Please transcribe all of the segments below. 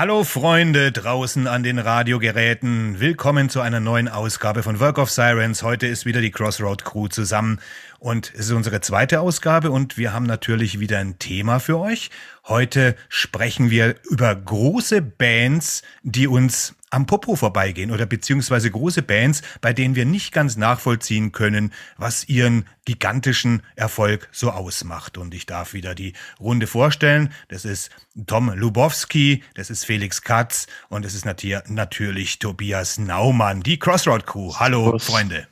Hallo Freunde draußen an den Radiogeräten. Willkommen zu einer neuen Ausgabe von Work of Sirens. Heute ist wieder die Crossroad Crew zusammen und es ist unsere zweite Ausgabe und wir haben natürlich wieder ein Thema für euch. Heute sprechen wir über große Bands, die uns am Popo vorbeigehen oder beziehungsweise große Bands, bei denen wir nicht ganz nachvollziehen können, was ihren gigantischen Erfolg so ausmacht. Und ich darf wieder die Runde vorstellen. Das ist Tom Lubowski, das ist Felix Katz und es ist natürlich Tobias Naumann, die Crossroad Crew. Hallo, Freunde.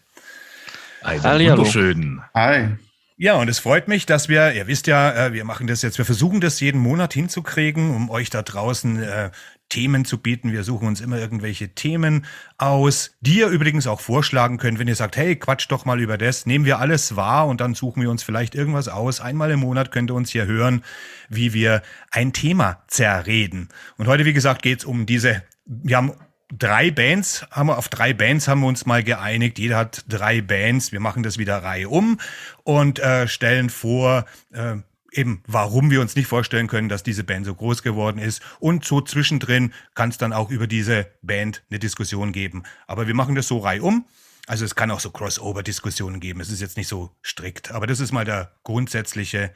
Einen wunderschönen. Hi. Ja, und es freut mich, dass wir, ihr wisst ja, äh, wir machen das jetzt, wir versuchen das jeden Monat hinzukriegen, um euch da draußen äh, Themen zu bieten. Wir suchen uns immer irgendwelche Themen aus, die ihr übrigens auch vorschlagen könnt, wenn ihr sagt, hey, quatsch doch mal über das, nehmen wir alles wahr und dann suchen wir uns vielleicht irgendwas aus. Einmal im Monat könnt ihr uns hier hören, wie wir ein Thema zerreden. Und heute, wie gesagt, geht's um diese, wir haben drei Bands, haben wir auf drei Bands haben wir uns mal geeinigt. Jeder hat drei Bands. Wir machen das wieder Reihe um und äh, stellen vor, äh, eben, warum wir uns nicht vorstellen können, dass diese Band so groß geworden ist. Und so zwischendrin kann es dann auch über diese Band eine Diskussion geben. Aber wir machen das so Reihe um. Also es kann auch so Crossover-Diskussionen geben. Es ist jetzt nicht so strikt. Aber das ist mal der grundsätzliche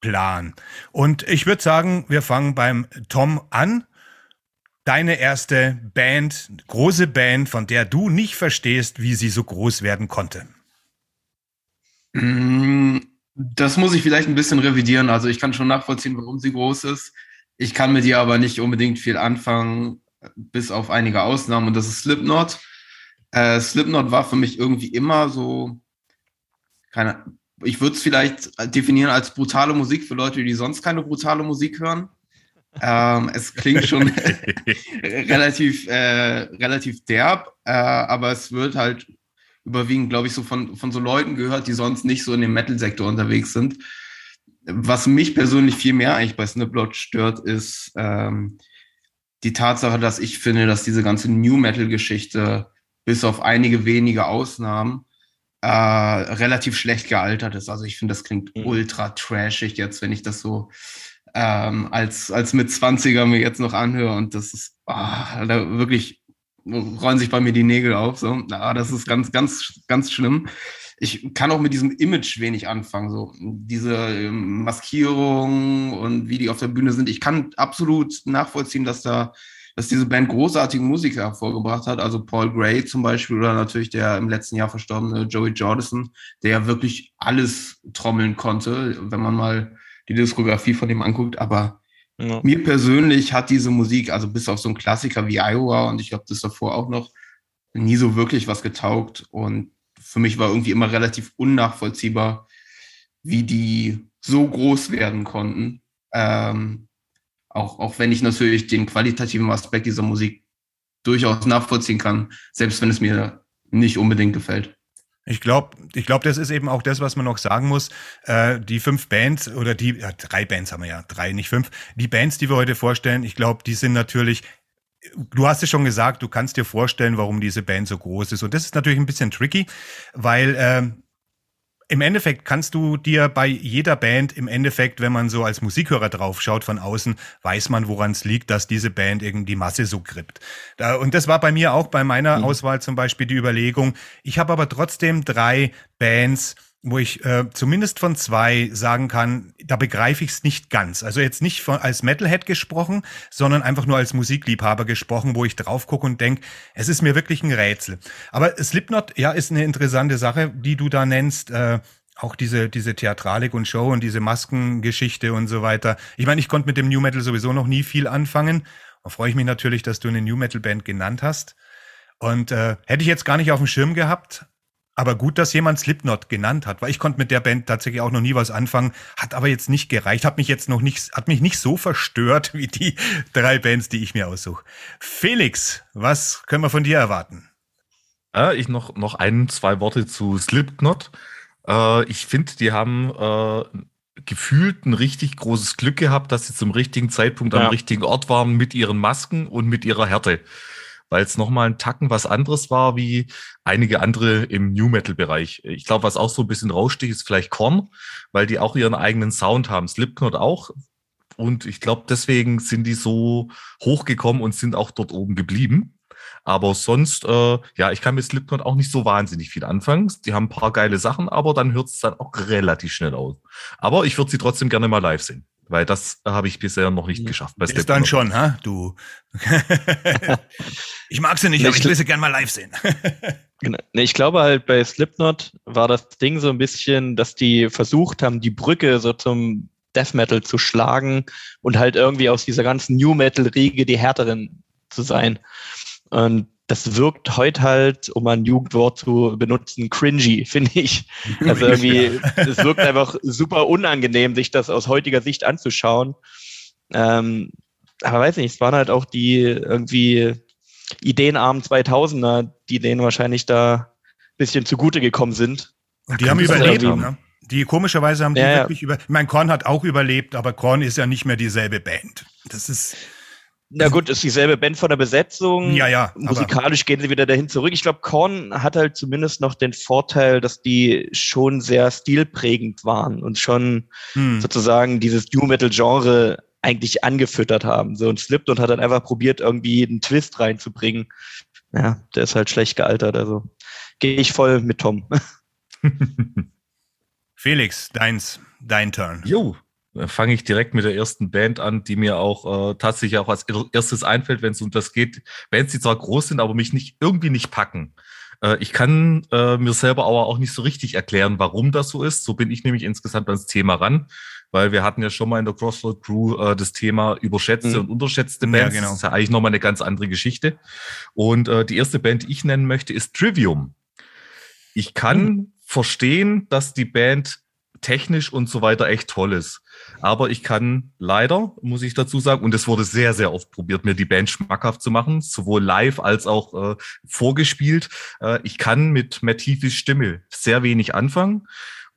Plan. Und ich würde sagen, wir fangen beim Tom an deine erste Band, große Band, von der du nicht verstehst, wie sie so groß werden konnte? Mm, das muss ich vielleicht ein bisschen revidieren. Also ich kann schon nachvollziehen, warum sie groß ist. Ich kann mit ihr aber nicht unbedingt viel anfangen, bis auf einige Ausnahmen. Und das ist Slipknot. Äh, Slipknot war für mich irgendwie immer so, keine, ich würde es vielleicht definieren als brutale Musik für Leute, die sonst keine brutale Musik hören. Ähm, es klingt schon relativ, äh, relativ derb, äh, aber es wird halt überwiegend, glaube ich, so von, von so Leuten gehört, die sonst nicht so in dem Metal-Sektor unterwegs sind. Was mich persönlich viel mehr eigentlich bei Sniplot stört, ist ähm, die Tatsache, dass ich finde, dass diese ganze New Metal-Geschichte bis auf einige wenige Ausnahmen äh, relativ schlecht gealtert ist. Also ich finde, das klingt mhm. ultra trashig jetzt, wenn ich das so ähm, als, als mit 20er mir jetzt noch anhöre und das ist ah, da wirklich rollen sich bei mir die Nägel auf. So, ah, das ist ganz, ganz, ganz schlimm. Ich kann auch mit diesem Image wenig anfangen. So diese ähm, Maskierung und wie die auf der Bühne sind. Ich kann absolut nachvollziehen, dass da, dass diese Band großartige Musiker hervorgebracht hat. Also Paul Gray zum Beispiel oder natürlich der im letzten Jahr verstorbene Joey Jordison, der ja wirklich alles trommeln konnte, wenn man mal die Diskografie von dem anguckt, aber ja. mir persönlich hat diese Musik, also bis auf so einen Klassiker wie Iowa und ich glaube das davor auch noch, nie so wirklich was getaugt und für mich war irgendwie immer relativ unnachvollziehbar, wie die so groß werden konnten. Ähm, auch, auch wenn ich natürlich den qualitativen Aspekt dieser Musik durchaus nachvollziehen kann, selbst wenn es mir nicht unbedingt gefällt. Ich glaube, ich glaube, das ist eben auch das, was man noch sagen muss. Äh, die fünf Bands oder die, ja, drei Bands haben wir ja, drei, nicht fünf. Die Bands, die wir heute vorstellen, ich glaube, die sind natürlich du hast es schon gesagt, du kannst dir vorstellen, warum diese Band so groß ist. Und das ist natürlich ein bisschen tricky, weil ähm, im Endeffekt kannst du dir bei jeder Band im Endeffekt, wenn man so als Musikhörer draufschaut von außen, weiß man, woran es liegt, dass diese Band irgendwie die Masse so grippt. Und das war bei mir auch bei meiner mhm. Auswahl zum Beispiel die Überlegung. Ich habe aber trotzdem drei Bands, wo ich äh, zumindest von zwei sagen kann, da begreife ich es nicht ganz. Also jetzt nicht von, als Metalhead gesprochen, sondern einfach nur als Musikliebhaber gesprochen, wo ich drauf gucke und denke, es ist mir wirklich ein Rätsel. Aber Slipknot, ja, ist eine interessante Sache, die du da nennst. Äh, auch diese, diese Theatralik und Show und diese Maskengeschichte und so weiter. Ich meine, ich konnte mit dem New Metal sowieso noch nie viel anfangen. Da freue ich mich natürlich, dass du eine New Metal Band genannt hast. Und äh, hätte ich jetzt gar nicht auf dem Schirm gehabt, aber gut, dass jemand Slipknot genannt hat, weil ich konnte mit der Band tatsächlich auch noch nie was anfangen, hat aber jetzt nicht gereicht, hat mich jetzt noch nicht, hat mich nicht so verstört wie die drei Bands, die ich mir aussuche. Felix, was können wir von dir erwarten? Äh, ich noch, noch ein, zwei Worte zu Slipknot. Äh, ich finde, die haben äh, gefühlt ein richtig großes Glück gehabt, dass sie zum richtigen Zeitpunkt ja. am richtigen Ort waren mit ihren Masken und mit ihrer Härte weil es nochmal ein Tacken was anderes war wie einige andere im New Metal-Bereich. Ich glaube, was auch so ein bisschen raussticht, ist vielleicht Korn, weil die auch ihren eigenen Sound haben. Slipknot auch, und ich glaube, deswegen sind die so hochgekommen und sind auch dort oben geblieben. Aber sonst, äh, ja, ich kann mit Slipknot auch nicht so wahnsinnig viel anfangen. Die haben ein paar geile Sachen, aber dann hört es dann auch relativ schnell aus. Aber ich würde sie trotzdem gerne mal live sehen. Weil das habe ich bisher noch nicht geschafft. Bei Ist dann schon, ha? Du. ich mag sie nicht, aber ich will sie gerne mal live sehen. Genau. Ich glaube halt bei Slipknot war das Ding so ein bisschen, dass die versucht haben, die Brücke so zum Death Metal zu schlagen und halt irgendwie aus dieser ganzen New Metal Riege die härteren zu sein. Und das wirkt heute halt, um ein Jugendwort zu benutzen, cringy, finde ich. Also irgendwie, es wirkt einfach super unangenehm, sich das aus heutiger Sicht anzuschauen. Ähm, aber weiß nicht, es waren halt auch die irgendwie ideenarmen 2000er, die denen wahrscheinlich da ein bisschen zugute gekommen sind. Und die haben überlebt, ne? Die komischerweise haben die ja, wirklich ja. über. Ich meine, Korn hat auch überlebt, aber Korn ist ja nicht mehr dieselbe Band. Das ist. Na gut, ist dieselbe Band von der Besetzung. Ja, ja. Musikalisch gehen sie wieder dahin zurück. Ich glaube, Korn hat halt zumindest noch den Vorteil, dass die schon sehr stilprägend waren und schon hm. sozusagen dieses New Metal Genre eigentlich angefüttert haben. So und Slipknot hat dann einfach probiert, irgendwie einen Twist reinzubringen. Ja, der ist halt schlecht gealtert. Also gehe ich voll mit Tom. Felix, deins, dein Turn. Jo, fange ich direkt mit der ersten Band an, die mir auch äh, tatsächlich auch als erstes einfällt, wenn es um das geht. Bands, die zwar groß sind, aber mich nicht irgendwie nicht packen. Äh, ich kann äh, mir selber aber auch nicht so richtig erklären, warum das so ist. So bin ich nämlich insgesamt ans Thema ran, weil wir hatten ja schon mal in der Crossroad Crew äh, das Thema überschätzte mhm. und unterschätzte Bands. Ja, genau. Das ist ja eigentlich nochmal eine ganz andere Geschichte. Und äh, die erste Band, die ich nennen möchte, ist Trivium. Ich kann mhm. verstehen, dass die Band technisch und so weiter echt toll ist. Aber ich kann leider, muss ich dazu sagen, und es wurde sehr, sehr oft probiert, mir die Band schmackhaft zu machen, sowohl live als auch äh, vorgespielt. Äh, ich kann mit Mattifis Stimme sehr wenig anfangen.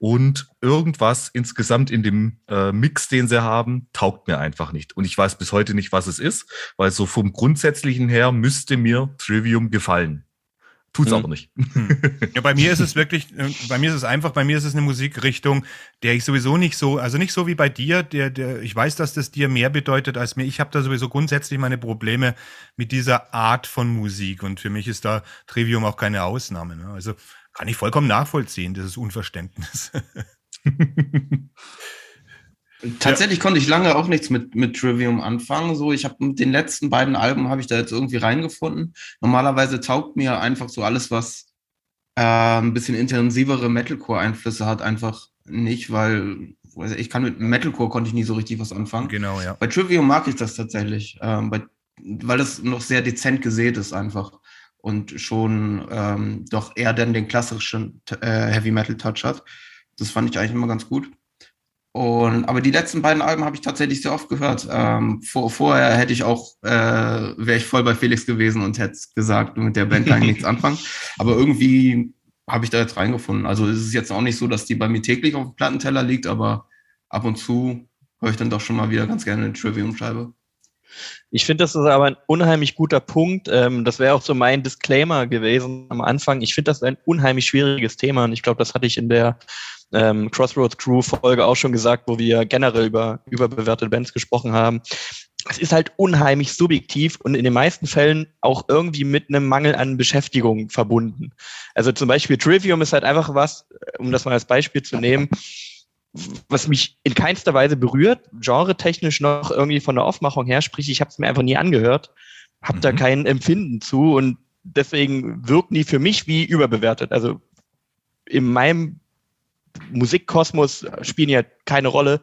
Und irgendwas insgesamt in dem äh, Mix, den sie haben, taugt mir einfach nicht. Und ich weiß bis heute nicht, was es ist, weil so vom Grundsätzlichen her müsste mir Trivium gefallen. Tut's hm. aber nicht. Hm. Ja, bei mir ist es wirklich, äh, bei mir ist es einfach, bei mir ist es eine Musikrichtung, der ich sowieso nicht so, also nicht so wie bei dir, der, der, ich weiß, dass das dir mehr bedeutet als mir. Ich habe da sowieso grundsätzlich meine Probleme mit dieser Art von Musik und für mich ist da Trivium auch keine Ausnahme. Ne? Also kann ich vollkommen nachvollziehen, dieses Unverständnis. Tatsächlich ja. konnte ich lange auch nichts mit, mit Trivium anfangen. So, ich habe mit den letzten beiden Alben habe ich da jetzt irgendwie reingefunden. Normalerweise taugt mir einfach so alles, was äh, ein bisschen intensivere Metalcore-Einflüsse hat, einfach nicht, weil ich kann mit Metalcore konnte ich nie so richtig was anfangen. Genau, ja. Bei Trivium mag ich das tatsächlich, ähm, bei, weil das noch sehr dezent gesät ist einfach und schon ähm, doch eher dann den klassischen äh, Heavy Metal Touch hat. Das fand ich eigentlich immer ganz gut. Und, aber die letzten beiden Alben habe ich tatsächlich sehr oft gehört. Ähm, vor, vorher hätte ich auch, äh, wäre ich voll bei Felix gewesen und hätte gesagt, mit der Band kann ich nichts anfangen. Aber irgendwie habe ich da jetzt reingefunden. Also es ist jetzt auch nicht so, dass die bei mir täglich auf dem Plattenteller liegt, aber ab und zu höre ich dann doch schon mal wieder ganz gerne eine Trivium-Scheibe. Ich finde, das ist aber ein unheimlich guter Punkt. Ähm, das wäre auch so mein Disclaimer gewesen am Anfang. Ich finde das ein unheimlich schwieriges Thema und ich glaube, das hatte ich in der ähm, Crossroads Crew Folge auch schon gesagt, wo wir generell über überbewertete Bands gesprochen haben. Es ist halt unheimlich subjektiv und in den meisten Fällen auch irgendwie mit einem Mangel an Beschäftigung verbunden. Also zum Beispiel Trivium ist halt einfach was, um das mal als Beispiel zu nehmen, was mich in keinster Weise berührt, genre-technisch noch irgendwie von der Aufmachung her, sprich, ich habe es mir einfach nie angehört, habe mhm. da kein Empfinden zu und deswegen wirken die für mich wie überbewertet. Also in meinem Musikkosmos spielen ja keine Rolle.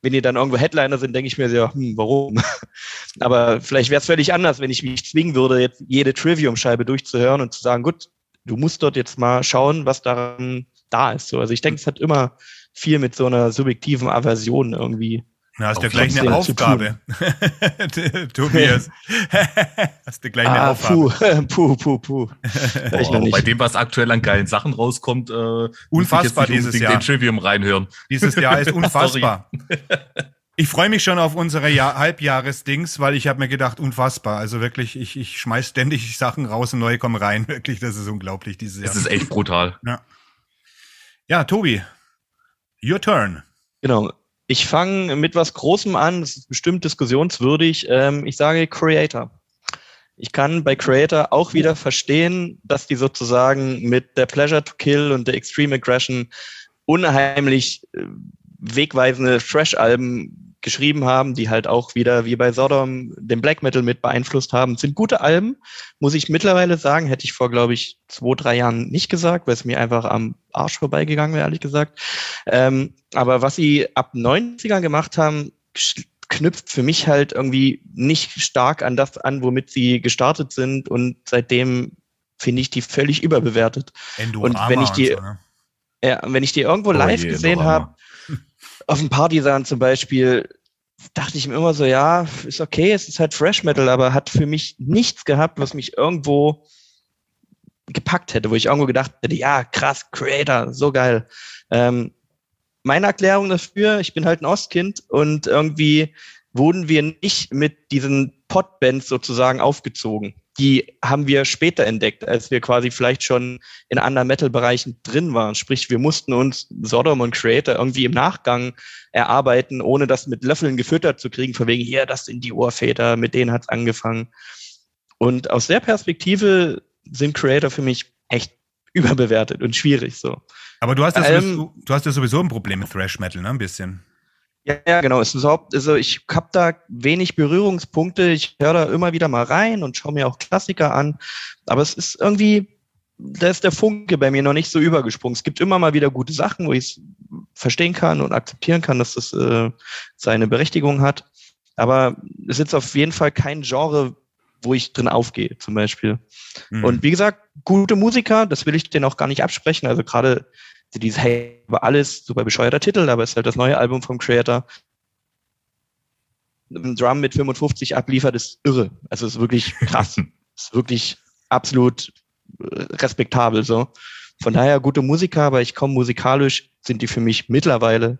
Wenn die dann irgendwo Headliner sind, denke ich mir so, hm, warum? Aber vielleicht wäre es völlig anders, wenn ich mich zwingen würde, jetzt jede Trivium-Scheibe durchzuhören und zu sagen, gut, du musst dort jetzt mal schauen, was daran da ist. So, also ich denke, es hat immer viel mit so einer subjektiven Aversion irgendwie na, hast du gleich eine Aufgabe. Tobias. hast du gleich eine ah, Aufgabe. Puh, puh, puh, puh. Oh, bei dem, was aktuell an geilen Sachen rauskommt, äh, unfassbar ich dieses Jahr. den Trivium reinhören. Dieses Jahr ist unfassbar. ich freue mich schon auf unsere Jahr Halbjahresdings, weil ich habe mir gedacht, unfassbar. Also wirklich, ich, ich schmeiß ständig Sachen raus und neue kommen rein. Wirklich, das ist unglaublich dieses Jahr. Das ist echt brutal. Ja, ja Tobi, your turn. Genau. Ich fange mit was Großem an, das ist bestimmt diskussionswürdig. Ähm, ich sage Creator. Ich kann bei Creator auch wieder verstehen, dass die sozusagen mit der Pleasure to Kill und der Extreme Aggression unheimlich äh, wegweisende Trash-Alben geschrieben haben, die halt auch wieder wie bei Sodom den Black Metal mit beeinflusst haben. sind gute Alben, muss ich mittlerweile sagen. Hätte ich vor, glaube ich, zwei, drei Jahren nicht gesagt, weil es mir einfach am Arsch vorbeigegangen wäre, ehrlich gesagt. Ähm, aber was sie ab 90er gemacht haben, knüpft für mich halt irgendwie nicht stark an das an, womit sie gestartet sind und seitdem finde ich die völlig überbewertet. Endorama und wenn ich die, so, ne? ja, wenn ich die irgendwo oh live je, gesehen habe, auf dem Partysan zum Beispiel, dachte ich mir immer so, ja, ist okay, es ist halt Fresh Metal, aber hat für mich nichts gehabt, was mich irgendwo gepackt hätte, wo ich irgendwo gedacht hätte, ja, krass, Creator, so geil. Ähm, meine Erklärung dafür, ich bin halt ein Ostkind und irgendwie wurden wir nicht mit diesen Podbands sozusagen aufgezogen die haben wir später entdeckt, als wir quasi vielleicht schon in anderen Metal-Bereichen drin waren. Sprich, wir mussten uns Sodom und Creator irgendwie im Nachgang erarbeiten, ohne das mit Löffeln gefüttert zu kriegen, von wegen, hier, das sind die Urväter, mit denen hat's angefangen. Und aus der Perspektive sind Creator für mich echt überbewertet und schwierig so. Aber du hast ja ähm, sowieso, du hast ja sowieso ein Problem mit Thrash Metal, ne? Ein bisschen. Ja, ja, genau. Es ist überhaupt, also ich habe da wenig Berührungspunkte. Ich höre da immer wieder mal rein und schaue mir auch Klassiker an. Aber es ist irgendwie, da ist der Funke bei mir noch nicht so übergesprungen. Es gibt immer mal wieder gute Sachen, wo ich es verstehen kann und akzeptieren kann, dass das äh, seine Berechtigung hat. Aber es ist auf jeden Fall kein Genre, wo ich drin aufgehe, zum Beispiel. Mhm. Und wie gesagt, gute Musiker, das will ich denen auch gar nicht absprechen. Also gerade dieses Hey, war alles super bescheuerter Titel, aber es ist halt das neue Album vom Creator. Ein Drum mit 55 abliefert, ist irre. Also ist wirklich krass. ist wirklich absolut äh, respektabel so. Von daher gute Musiker, aber ich komme musikalisch, sind die für mich mittlerweile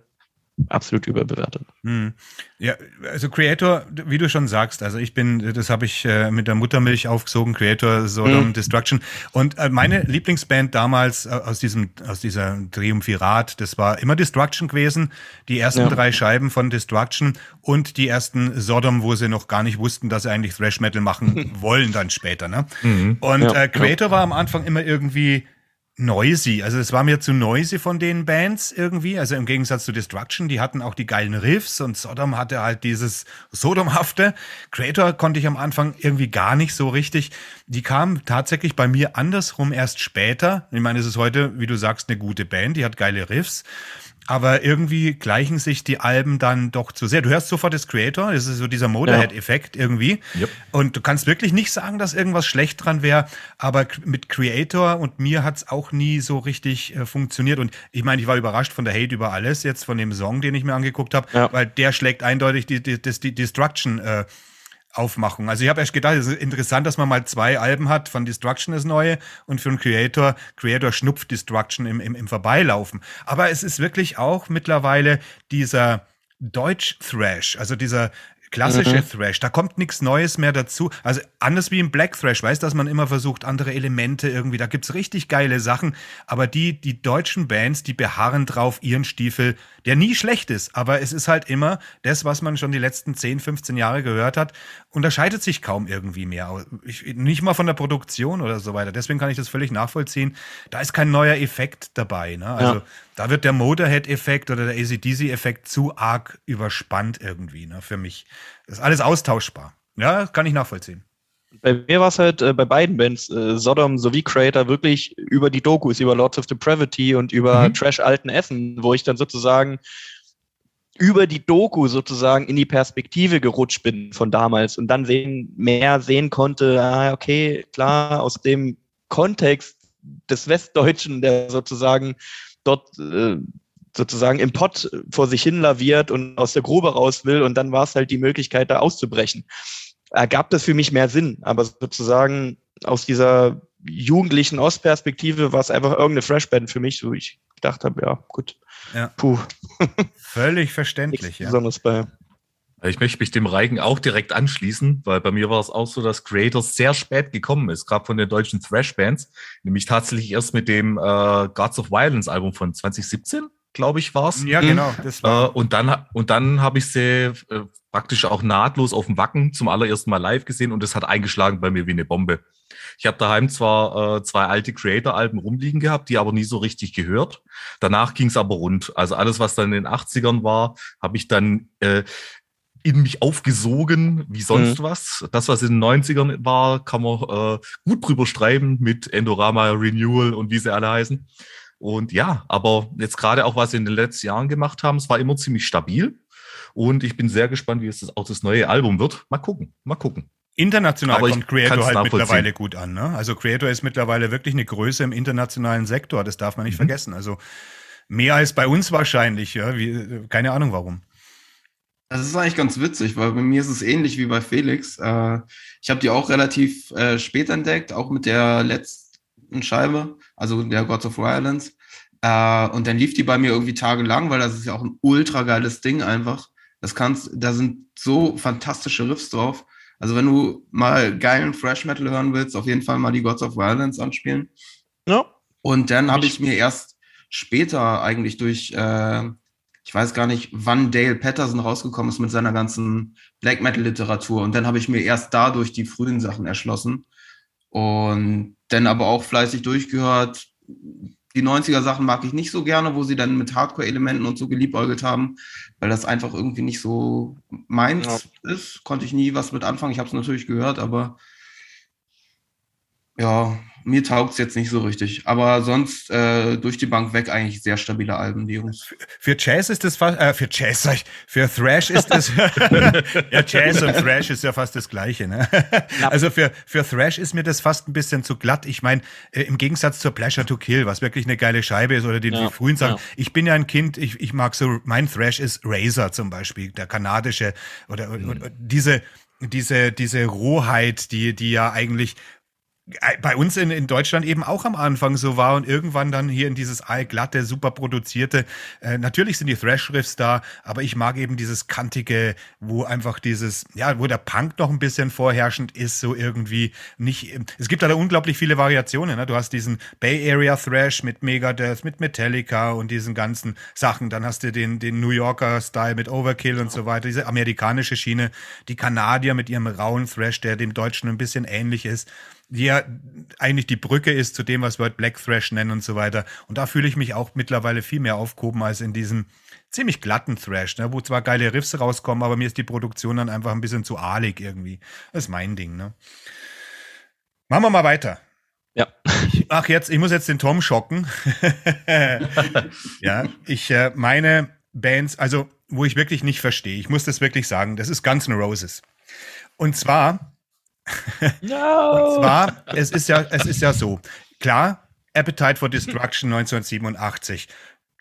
absolut überbewertet. Hm. Ja, also Creator, wie du schon sagst, also ich bin, das habe ich äh, mit der Muttermilch aufgesogen, Creator, Sodom, hm. Destruction. Und äh, meine Lieblingsband damals äh, aus diesem, aus dieser Triumphirat, das war immer Destruction gewesen. Die ersten ja. drei Scheiben von Destruction und die ersten Sodom, wo sie noch gar nicht wussten, dass sie eigentlich Thrash Metal machen wollen dann später. Ne? Mhm. Und ja. äh, Creator war am Anfang immer irgendwie noisy. Also es war mir zu noisy von den Bands irgendwie. Also im Gegensatz zu Destruction, die hatten auch die geilen Riffs und Sodom hatte halt dieses Sodomhafte. Creator konnte ich am Anfang irgendwie gar nicht so richtig. Die kam tatsächlich bei mir andersrum erst später. Ich meine, es ist heute, wie du sagst, eine gute Band, die hat geile Riffs aber irgendwie gleichen sich die Alben dann doch zu sehr. Du hörst sofort das Creator, das ist so dieser Motorhead-Effekt irgendwie. Yep. Und du kannst wirklich nicht sagen, dass irgendwas schlecht dran wäre, aber mit Creator und mir hat's auch nie so richtig äh, funktioniert. Und ich meine, ich war überrascht von der Hate über alles, jetzt von dem Song, den ich mir angeguckt habe, ja. weil der schlägt eindeutig die, die, die, die Destruction äh, Aufmachung. Also ich habe erst gedacht, es ist interessant, dass man mal zwei Alben hat, von Destruction ist neue und für einen Creator, Creator schnupft Destruction im, im, im Vorbeilaufen. Aber es ist wirklich auch mittlerweile dieser Deutsch-Thrash, also dieser klassische mhm. Thrash. Da kommt nichts Neues mehr dazu. Also anders wie im Black Thrash, weißt, dass man immer versucht, andere Elemente irgendwie. Da gibt's richtig geile Sachen. Aber die, die deutschen Bands, die beharren drauf ihren Stiefel, der nie schlecht ist. Aber es ist halt immer das, was man schon die letzten 10, 15 Jahre gehört hat, unterscheidet sich kaum irgendwie mehr. Ich, nicht mal von der Produktion oder so weiter. Deswegen kann ich das völlig nachvollziehen. Da ist kein neuer Effekt dabei. Ne? Also ja. Da wird der Motorhead-Effekt oder der ACDC-Effekt zu arg überspannt irgendwie, ne, für mich. Das ist alles austauschbar. Ja, kann ich nachvollziehen. Bei mir war es halt äh, bei beiden Bands, äh, Sodom sowie Creator, wirklich über die Dokus, über Lords of Depravity und über mhm. Trash Alten Essen, wo ich dann sozusagen über die Doku sozusagen in die Perspektive gerutscht bin von damals und dann sehen, mehr sehen konnte, ah, okay, klar, aus dem Kontext des Westdeutschen, der sozusagen dort äh, sozusagen im Pott vor sich hin laviert und aus der Grube raus will und dann war es halt die Möglichkeit, da auszubrechen. Ergab das für mich mehr Sinn, aber sozusagen aus dieser jugendlichen Ostperspektive war es einfach irgendeine Freshband für mich, wo ich gedacht habe, ja, gut. Ja. Puh. Völlig verständlich, ja. Besonders bei ich möchte mich dem Reigen auch direkt anschließen, weil bei mir war es auch so, dass Creator sehr spät gekommen ist, gerade von den deutschen Thrash-Bands, nämlich tatsächlich erst mit dem äh, Gods of Violence Album von 2017, glaube ich, war's. Ja, genau. Das war. Äh, und dann, und dann habe ich sie äh, praktisch auch nahtlos auf dem Wacken zum allerersten Mal live gesehen und es hat eingeschlagen bei mir wie eine Bombe. Ich habe daheim zwar äh, zwei alte Creator-Alben rumliegen gehabt, die aber nie so richtig gehört. Danach ging es aber rund. Also alles, was dann in den 80ern war, habe ich dann äh, in mich aufgesogen, wie sonst mhm. was. Das, was in den 90ern war, kann man äh, gut drüber schreiben mit Endorama Renewal und wie sie alle heißen. Und ja, aber jetzt gerade auch, was sie in den letzten Jahren gemacht haben, es war immer ziemlich stabil. Und ich bin sehr gespannt, wie es das, auch das neue Album wird. Mal gucken, mal gucken. International Aber kommt Creator halt mittlerweile gut an. Ne? Also Creator ist mittlerweile wirklich eine Größe im internationalen Sektor. Das darf man nicht mhm. vergessen. Also mehr als bei uns wahrscheinlich. Ja? Wie, keine Ahnung warum. Das ist eigentlich ganz witzig, weil bei mir ist es ähnlich wie bei Felix. Äh, ich habe die auch relativ äh, spät entdeckt, auch mit der letzten Scheibe, also der Gods of Violence. Äh, und dann lief die bei mir irgendwie tagelang, weil das ist ja auch ein ultra geiles Ding einfach. Das kannst, da sind so fantastische Riffs drauf. Also wenn du mal geilen Fresh Metal hören willst, auf jeden Fall mal die Gods of Violence anspielen. Ja. Und dann habe ich mir erst später eigentlich durch, äh, ich weiß gar nicht, wann Dale Patterson rausgekommen ist mit seiner ganzen Black Metal Literatur. Und dann habe ich mir erst dadurch die frühen Sachen erschlossen. Und dann aber auch fleißig durchgehört, die 90er Sachen mag ich nicht so gerne, wo sie dann mit Hardcore-Elementen und so geliebäugelt haben, weil das einfach irgendwie nicht so meins ja. ist. Konnte ich nie was mit anfangen. Ich habe es natürlich gehört, aber ja, mir taugt es jetzt nicht so richtig. Aber sonst äh, durch die Bank weg eigentlich sehr stabile Alben, die Jungs. Für Jazz ist das fast, äh, für Jazz sag ich, für Thrash ist das, ja, Jazz und Thrash ist ja fast das Gleiche, ne? Also für, für Thrash ist mir das fast ein bisschen zu glatt. Ich meine, äh, im Gegensatz zur Pleasure to Kill, was wirklich eine geile Scheibe ist, oder den ja, frühen sagen, ja. ich bin ja ein Kind, ich, ich mag so, mein Thrash ist Razor zum Beispiel, der kanadische, oder, mhm. oder diese, diese, diese Rohheit, die, die ja eigentlich bei uns in, in Deutschland eben auch am Anfang so war und irgendwann dann hier in dieses allglatte, super produzierte. Äh, natürlich sind die Thrash-Riffs da, aber ich mag eben dieses kantige, wo einfach dieses, ja, wo der Punk noch ein bisschen vorherrschend ist, so irgendwie nicht. Es gibt da unglaublich viele Variationen. Ne? Du hast diesen Bay Area Thrash mit Megadeth, mit Metallica und diesen ganzen Sachen. Dann hast du den, den New Yorker Style mit Overkill und so weiter, diese amerikanische Schiene, die Kanadier mit ihrem rauen Thrash, der dem Deutschen ein bisschen ähnlich ist die ja eigentlich die Brücke ist zu dem, was wir Black Thrash nennen und so weiter. Und da fühle ich mich auch mittlerweile viel mehr aufgehoben als in diesem ziemlich glatten Thrash, ne, wo zwar geile Riffs rauskommen, aber mir ist die Produktion dann einfach ein bisschen zu ahlig irgendwie. Das ist mein Ding, ne? Machen wir mal weiter. Ja. Mach jetzt, ich muss jetzt den Tom schocken. ja, ich äh, meine Bands, also wo ich wirklich nicht verstehe, ich muss das wirklich sagen, das ist Guns N' Roses. Und zwar No. Und zwar, es ist ja, es ist ja so. Klar, Appetite for Destruction 1987.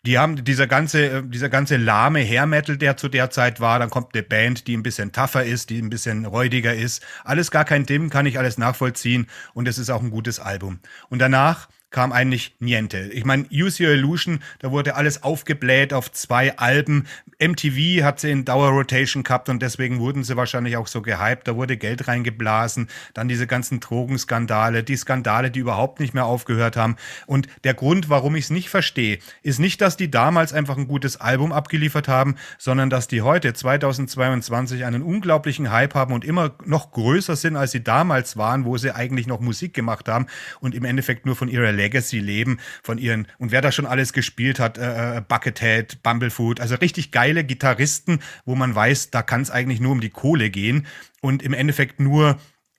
Die haben dieser ganze, dieser ganze lahme Hair Metal, der zu der Zeit war, dann kommt eine Band, die ein bisschen tougher ist, die ein bisschen räudiger ist. Alles gar kein Dim, kann ich alles nachvollziehen und es ist auch ein gutes Album. Und danach kam eigentlich niente. Ich meine, Use Your Illusion, da wurde alles aufgebläht auf zwei Alben. MTV hat sie in Dauerrotation gehabt und deswegen wurden sie wahrscheinlich auch so gehypt. Da wurde Geld reingeblasen. Dann diese ganzen Drogenskandale, die Skandale, die überhaupt nicht mehr aufgehört haben. Und der Grund, warum ich es nicht verstehe, ist nicht, dass die damals einfach ein gutes Album abgeliefert haben, sondern dass die heute 2022 einen unglaublichen Hype haben und immer noch größer sind, als sie damals waren, wo sie eigentlich noch Musik gemacht haben und im Endeffekt nur von ihrer Legacy leben von ihren, und wer da schon alles gespielt hat, äh, äh, Buckethead, Bumblefoot, also richtig geile Gitarristen, wo man weiß, da kann es eigentlich nur um die Kohle gehen und im Endeffekt nur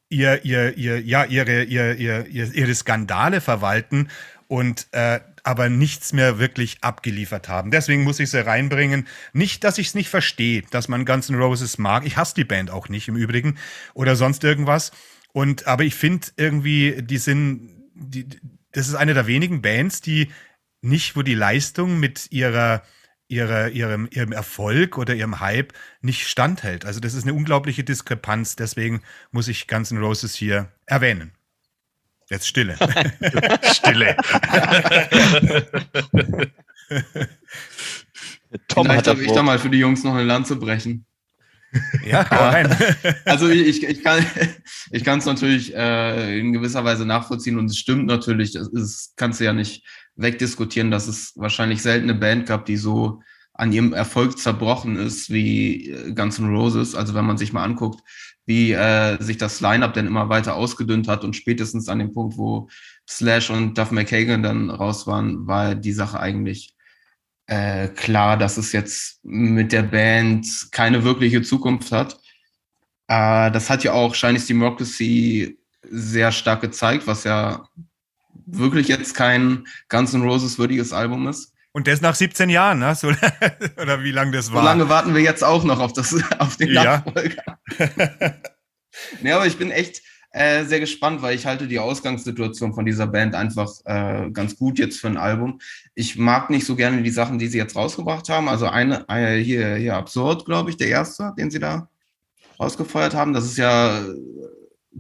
ihr, ihr, ihr, ja, ihre, ihr, ihr, ihre Skandale verwalten und äh, aber nichts mehr wirklich abgeliefert haben. Deswegen muss ich sie reinbringen. Nicht, dass ich es nicht verstehe, dass man Guns N' Roses mag. Ich hasse die Band auch nicht im Übrigen oder sonst irgendwas. Und aber ich finde irgendwie, die sind, die, das ist eine der wenigen Bands, die nicht, wo die Leistung mit ihrer, ihrer, ihrem, ihrem Erfolg oder ihrem Hype nicht standhält. Also das ist eine unglaubliche Diskrepanz. Deswegen muss ich Guns N' Roses hier erwähnen. Jetzt Stille. Stille. Tom Vielleicht darf ich da mal für die Jungs noch eine Lanze brechen. Ja, rein. also ich, ich kann ich kann es natürlich äh, in gewisser Weise nachvollziehen und es stimmt natürlich, das ist, kannst du ja nicht wegdiskutieren, dass es wahrscheinlich selten eine Band gab, die so an ihrem Erfolg zerbrochen ist wie äh, Guns N' Roses. Also wenn man sich mal anguckt, wie äh, sich das Line-Up dann immer weiter ausgedünnt hat und spätestens an dem Punkt, wo Slash und Duff McKagan dann raus waren, war die Sache eigentlich äh, klar, dass es jetzt mit der Band keine wirkliche Zukunft hat. Äh, das hat ja auch Chinese Democracy sehr stark gezeigt, was ja wirklich jetzt kein Guns N' Roses würdiges Album ist. Und das nach 17 Jahren, ne? So, oder wie lange das war. So lange warten wir jetzt auch noch auf, das, auf den ja. Nachfolger. nee, aber ich bin echt äh, sehr gespannt, weil ich halte die Ausgangssituation von dieser Band einfach äh, ganz gut jetzt für ein Album. Ich mag nicht so gerne die Sachen, die sie jetzt rausgebracht haben. Also eine, eine hier, hier Absurd, glaube ich, der erste, den sie da rausgefeuert haben. Das ist ja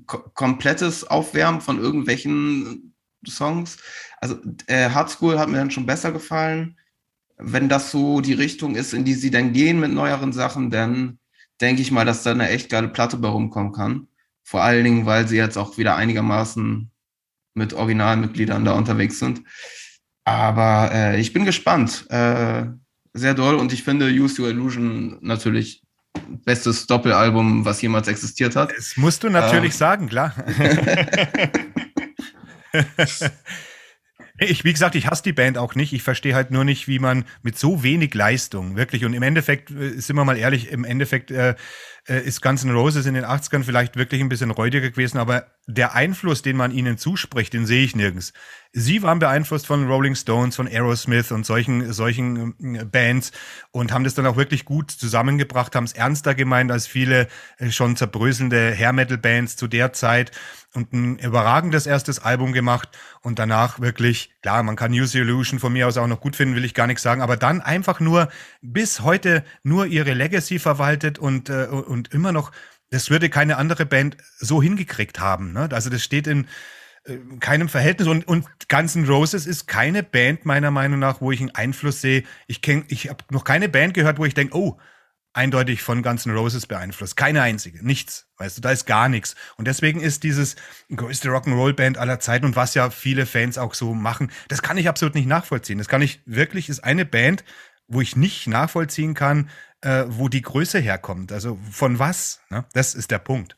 komplettes Aufwärmen von irgendwelchen Songs. Also äh, Hard School hat mir dann schon besser gefallen. Wenn das so die Richtung ist, in die sie dann gehen mit neueren Sachen, dann denke ich mal, dass da eine echt geile Platte bei rumkommen kann. Vor allen Dingen, weil sie jetzt auch wieder einigermaßen mit Originalmitgliedern da unterwegs sind. Aber äh, ich bin gespannt. Äh, sehr doll und ich finde Use Your Illusion natürlich bestes Doppelalbum, was jemals existiert hat. Das musst du natürlich äh. sagen, klar. Ich, wie gesagt, ich hasse die Band auch nicht. Ich verstehe halt nur nicht, wie man mit so wenig Leistung wirklich und im Endeffekt, äh, sind wir mal ehrlich, im Endeffekt äh, äh, ist Guns N' Roses in den 80ern vielleicht wirklich ein bisschen räudiger gewesen, aber der Einfluss, den man ihnen zuspricht, den sehe ich nirgends. Sie waren beeinflusst von Rolling Stones, von Aerosmith und solchen, solchen äh, Bands und haben das dann auch wirklich gut zusammengebracht, haben es ernster gemeint als viele äh, schon zerbröselnde Hair Metal Bands zu der Zeit und ein überragendes erstes Album gemacht und danach wirklich, klar, man kann Use Illusion von mir aus auch noch gut finden, will ich gar nichts sagen, aber dann einfach nur bis heute nur ihre Legacy verwaltet und, äh, und immer noch, das würde keine andere Band so hingekriegt haben. Ne? Also das steht in äh, keinem Verhältnis und, und Guns Roses ist keine Band meiner Meinung nach, wo ich einen Einfluss sehe. Ich kenn, ich habe noch keine Band gehört, wo ich denke, oh, eindeutig von Guns N' Roses beeinflusst. Keine einzige, nichts. Weißt du, da ist gar nichts. Und deswegen ist dieses größte Rock'n'Roll-Band aller Zeiten und was ja viele Fans auch so machen, das kann ich absolut nicht nachvollziehen. Das kann ich wirklich, ist eine Band, wo ich nicht nachvollziehen kann, äh, wo die Größe herkommt. Also von was? Ne? Das ist der Punkt.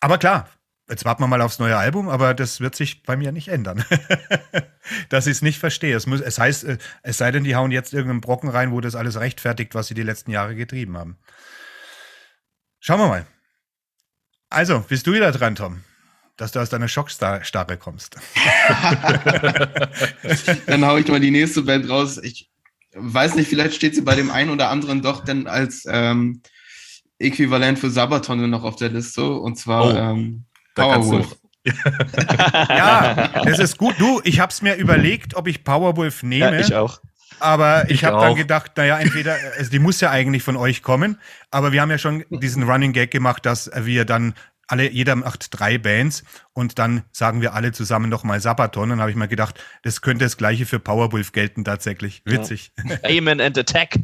Aber klar, Jetzt warten wir mal aufs neue Album, aber das wird sich bei mir nicht ändern. dass ich es nicht verstehe. Es, muss, es heißt, äh, es sei denn, die hauen jetzt irgendeinen Brocken rein, wo das alles rechtfertigt, was sie die letzten Jahre getrieben haben. Schauen wir mal. Also, bist du wieder dran, Tom? Dass du aus deiner Schockstarre kommst. Dann hau ich mal die nächste Band raus. Ich weiß nicht, vielleicht steht sie bei dem einen oder anderen doch denn als ähm, Äquivalent für Sabaton noch auf der Liste. Und zwar oh. ähm, Powerwolf. ja, das ist gut. Du, ich habe es mir überlegt, ob ich Powerwolf nehme. Ja, ich auch. Aber ich, ich habe dann gedacht, naja, entweder, also die muss ja eigentlich von euch kommen, aber wir haben ja schon diesen Running Gag gemacht, dass wir dann alle, jeder macht drei Bands und dann sagen wir alle zusammen nochmal Sabaton. Dann habe ich mir gedacht, das könnte das gleiche für Powerwolf gelten tatsächlich. Witzig. Ja. Amen and Attack.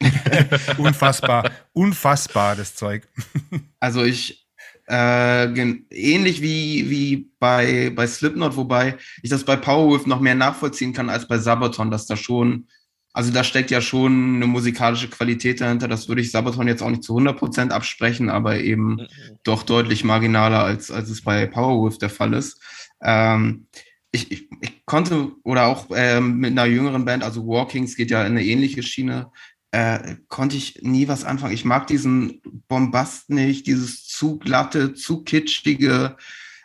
unfassbar, unfassbar das Zeug. Also ich äh, ähnlich wie, wie bei, bei Slipknot, wobei ich das bei Powerwolf noch mehr nachvollziehen kann als bei Sabaton, dass da schon, also da steckt ja schon eine musikalische Qualität dahinter. Das würde ich Sabaton jetzt auch nicht zu 100% absprechen, aber eben mhm. doch deutlich marginaler, als, als es bei Powerwolf der Fall ist. Ähm, ich, ich, ich, konnte, oder auch ähm, mit einer jüngeren Band, also Walkings geht ja in eine ähnliche Schiene, äh, konnte ich nie was anfangen. Ich mag diesen Bombast nicht, dieses zu glatte, zu kitschige.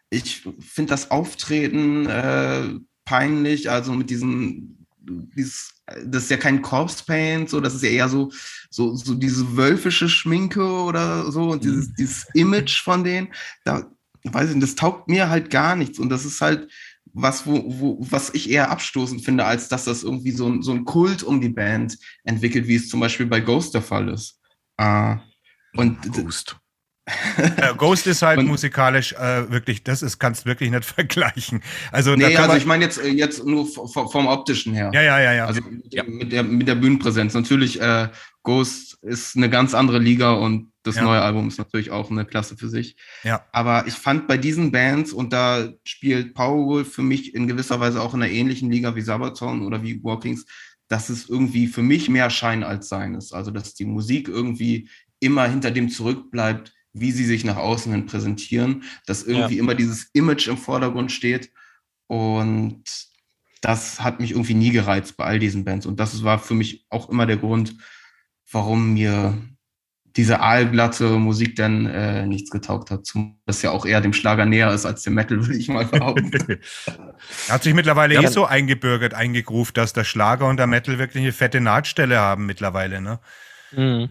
Ich finde das Auftreten äh, peinlich, also mit diesen, dieses, das ist ja kein Corpse Paint, so, das ist ja eher so, so, so diese wölfische Schminke oder so und dieses, mhm. dieses Image von denen, da weiß ich nicht, das taugt mir halt gar nichts und das ist halt, was, wo, wo, was ich eher abstoßend finde, als dass das irgendwie so ein, so ein Kult um die Band entwickelt, wie es zum Beispiel bei Ghost der Fall ist. Äh, und Ghost. Ja, Ghost ist halt und, musikalisch äh, wirklich, das ist, kannst wirklich nicht vergleichen. Also, nee, also ich meine jetzt, äh, jetzt nur vom, optischen her. Ja, ja, ja, ja. Also ja. Mit, der, mit der Bühnenpräsenz. Natürlich, äh, Ghost ist eine ganz andere Liga und das ja. neue Album ist natürlich auch eine Klasse für sich. Ja. Aber ich fand bei diesen Bands, und da spielt Powerwolf für mich in gewisser Weise auch in einer ähnlichen Liga wie Sabaton oder wie Walkings, dass es irgendwie für mich mehr Schein als Sein ist. Also, dass die Musik irgendwie immer hinter dem zurückbleibt, wie sie sich nach außen hin präsentieren, dass irgendwie ja. immer dieses Image im Vordergrund steht. Und das hat mich irgendwie nie gereizt bei all diesen Bands. Und das war für mich auch immer der Grund, warum mir diese aalglatte Musik dann äh, nichts getaugt hat, das ja auch eher dem Schlager näher ist als dem Metal, würde ich mal behaupten. hat sich mittlerweile ja, eh so eingebürgert, eingegruft, dass der Schlager und der Metal wirklich eine fette Nahtstelle haben mittlerweile, ne? Mhm.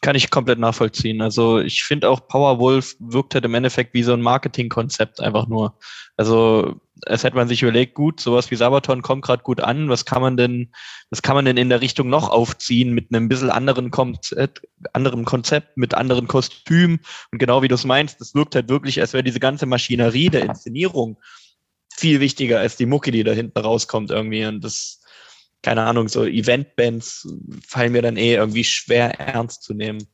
Kann ich komplett nachvollziehen. Also ich finde auch Powerwolf wirkt halt im Endeffekt wie so ein Marketingkonzept einfach nur. Also es hätte man sich überlegt, gut, sowas wie Sabaton kommt gerade gut an. Was kann man denn, was kann man denn in der Richtung noch aufziehen mit einem bisschen anderen Konzept, anderem Konzept, mit anderen Kostümen? Und genau wie du es meinst, das wirkt halt wirklich, als wäre diese ganze Maschinerie der Inszenierung viel wichtiger als die Mucke, die da hinten rauskommt irgendwie. Und das, keine Ahnung, so Eventbands fallen mir dann eh irgendwie schwer ernst zu nehmen.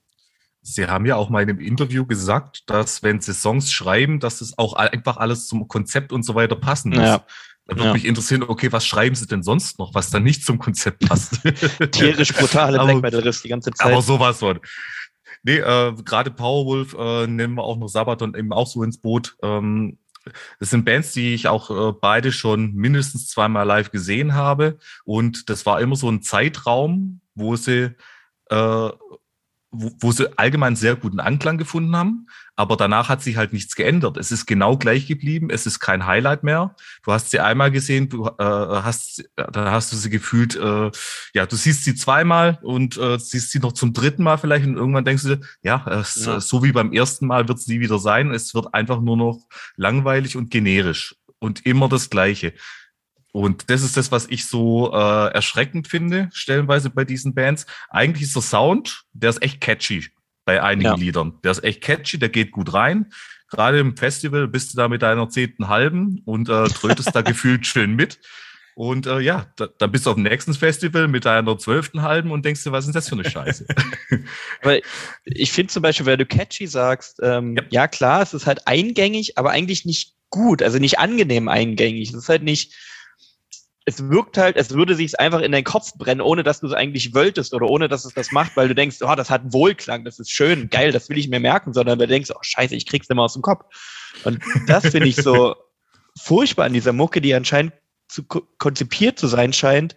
Sie haben ja auch mal in einem Interview gesagt, dass wenn Sie Songs schreiben, dass es auch einfach alles zum Konzept und so weiter passen muss. Ja. Da würde ja. mich interessieren, okay, was schreiben Sie denn sonst noch, was dann nicht zum Konzept passt? Tierisch brutale Black Metal Riffs die ganze Zeit. Aber sowas von. Nee, äh, gerade Powerwolf äh, nehmen wir auch noch Sabaton eben auch so ins Boot. Ähm, das sind Bands, die ich auch äh, beide schon mindestens zweimal live gesehen habe. Und das war immer so ein Zeitraum, wo sie, äh, wo, wo sie allgemein sehr guten Anklang gefunden haben. Aber danach hat sich halt nichts geändert. Es ist genau gleich geblieben. Es ist kein Highlight mehr. Du hast sie einmal gesehen, du äh, hast, da hast du sie gefühlt, äh, ja, du siehst sie zweimal und äh, siehst sie noch zum dritten Mal vielleicht und irgendwann denkst du, ja, es, ja. so wie beim ersten Mal wird es nie wieder sein. Es wird einfach nur noch langweilig und generisch und immer das Gleiche. Und das ist das, was ich so äh, erschreckend finde, stellenweise bei diesen Bands. Eigentlich ist der Sound, der ist echt catchy bei einigen ja. Liedern. Der ist echt catchy, der geht gut rein. Gerade im Festival bist du da mit deiner zehnten Halben und äh, trötest da gefühlt schön mit. Und äh, ja, da, dann bist du auf dem nächsten Festival mit deiner zwölften Halben und denkst dir, was ist das für eine Scheiße? aber ich finde zum Beispiel, wenn du catchy sagst, ähm, ja. ja klar, es ist halt eingängig, aber eigentlich nicht gut, also nicht angenehm eingängig. Es ist halt nicht, es wirkt halt, es würde sich einfach in deinen Kopf brennen, ohne dass du es eigentlich wolltest oder ohne dass es das macht, weil du denkst, oh, das hat einen Wohlklang, das ist schön, geil, das will ich mir merken, sondern du denkst, oh scheiße, ich krieg's nicht mehr aus dem Kopf. Und das finde ich so furchtbar an dieser Mucke, die anscheinend zu konzipiert zu sein scheint,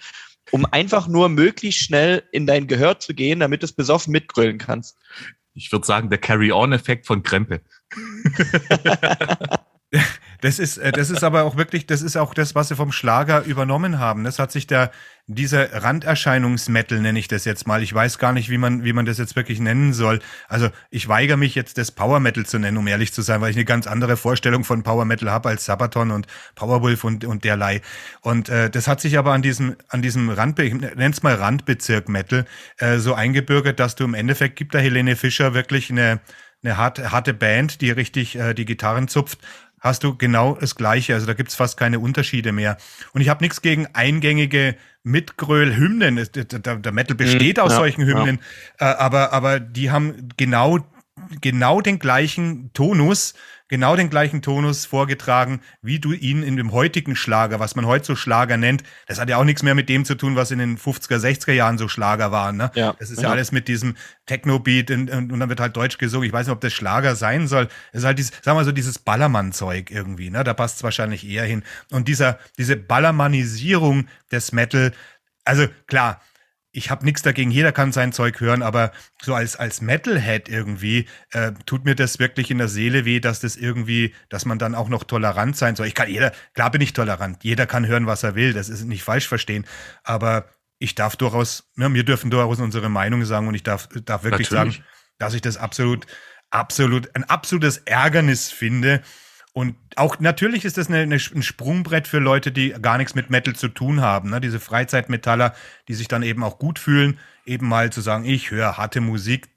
um einfach nur möglichst schnell in dein Gehör zu gehen, damit du es besoffen mitgrölen kannst. Ich würde sagen, der Carry-On-Effekt von Krempe. Das ist, äh, das ist aber auch wirklich, das ist auch das, was sie vom Schlager übernommen haben. Das hat sich da, dieser Randerscheinungsmetal nenne ich das jetzt mal. Ich weiß gar nicht, wie man, wie man das jetzt wirklich nennen soll. Also ich weigere mich jetzt, das Power Metal zu nennen, um ehrlich zu sein, weil ich eine ganz andere Vorstellung von Power Metal habe als Sabaton und Powerwolf und, und derlei. Und äh, das hat sich aber an diesem, an diesem Randbe ich nenn's mal Randbezirk Metal, äh, so eingebürgert, dass du im Endeffekt gibt da Helene Fischer wirklich eine, eine harte, harte Band, die richtig äh, die Gitarren zupft hast du genau das Gleiche. Also da gibt's fast keine Unterschiede mehr. Und ich habe nichts gegen eingängige Mitgröl-Hymnen. Der, der, Metal besteht mhm, aus ja, solchen Hymnen, ja. Äh, aber, aber die haben genau, genau den gleichen Tonus genau den gleichen Tonus vorgetragen, wie du ihn in dem heutigen Schlager, was man heute so Schlager nennt. Das hat ja auch nichts mehr mit dem zu tun, was in den 50er, 60er Jahren so Schlager waren. Ne? Ja, das ist ja, ja alles mit diesem Techno-Beat und, und, und, dann wird halt Deutsch gesungen. Ich weiß nicht, ob das Schlager sein soll. Es ist halt dieses, sagen wir so, dieses Ballermann-Zeug irgendwie. Ne? Da passt es wahrscheinlich eher hin. Und dieser, diese Ballermannisierung des Metal, also klar, ich habe nichts dagegen, jeder kann sein Zeug hören, aber so als, als Metalhead irgendwie äh, tut mir das wirklich in der Seele weh, dass das irgendwie, dass man dann auch noch tolerant sein soll. Ich kann jeder, klar bin ich tolerant, jeder kann hören, was er will, das ist nicht falsch verstehen, aber ich darf durchaus, ja, wir dürfen durchaus unsere Meinung sagen und ich darf, darf wirklich Natürlich. sagen, dass ich das absolut, absolut, ein absolutes Ärgernis finde, und auch natürlich ist das eine, eine, ein Sprungbrett für Leute, die gar nichts mit Metal zu tun haben. Ne? Diese Freizeitmetaller, die sich dann eben auch gut fühlen, eben mal zu sagen, ich höre harte Musik.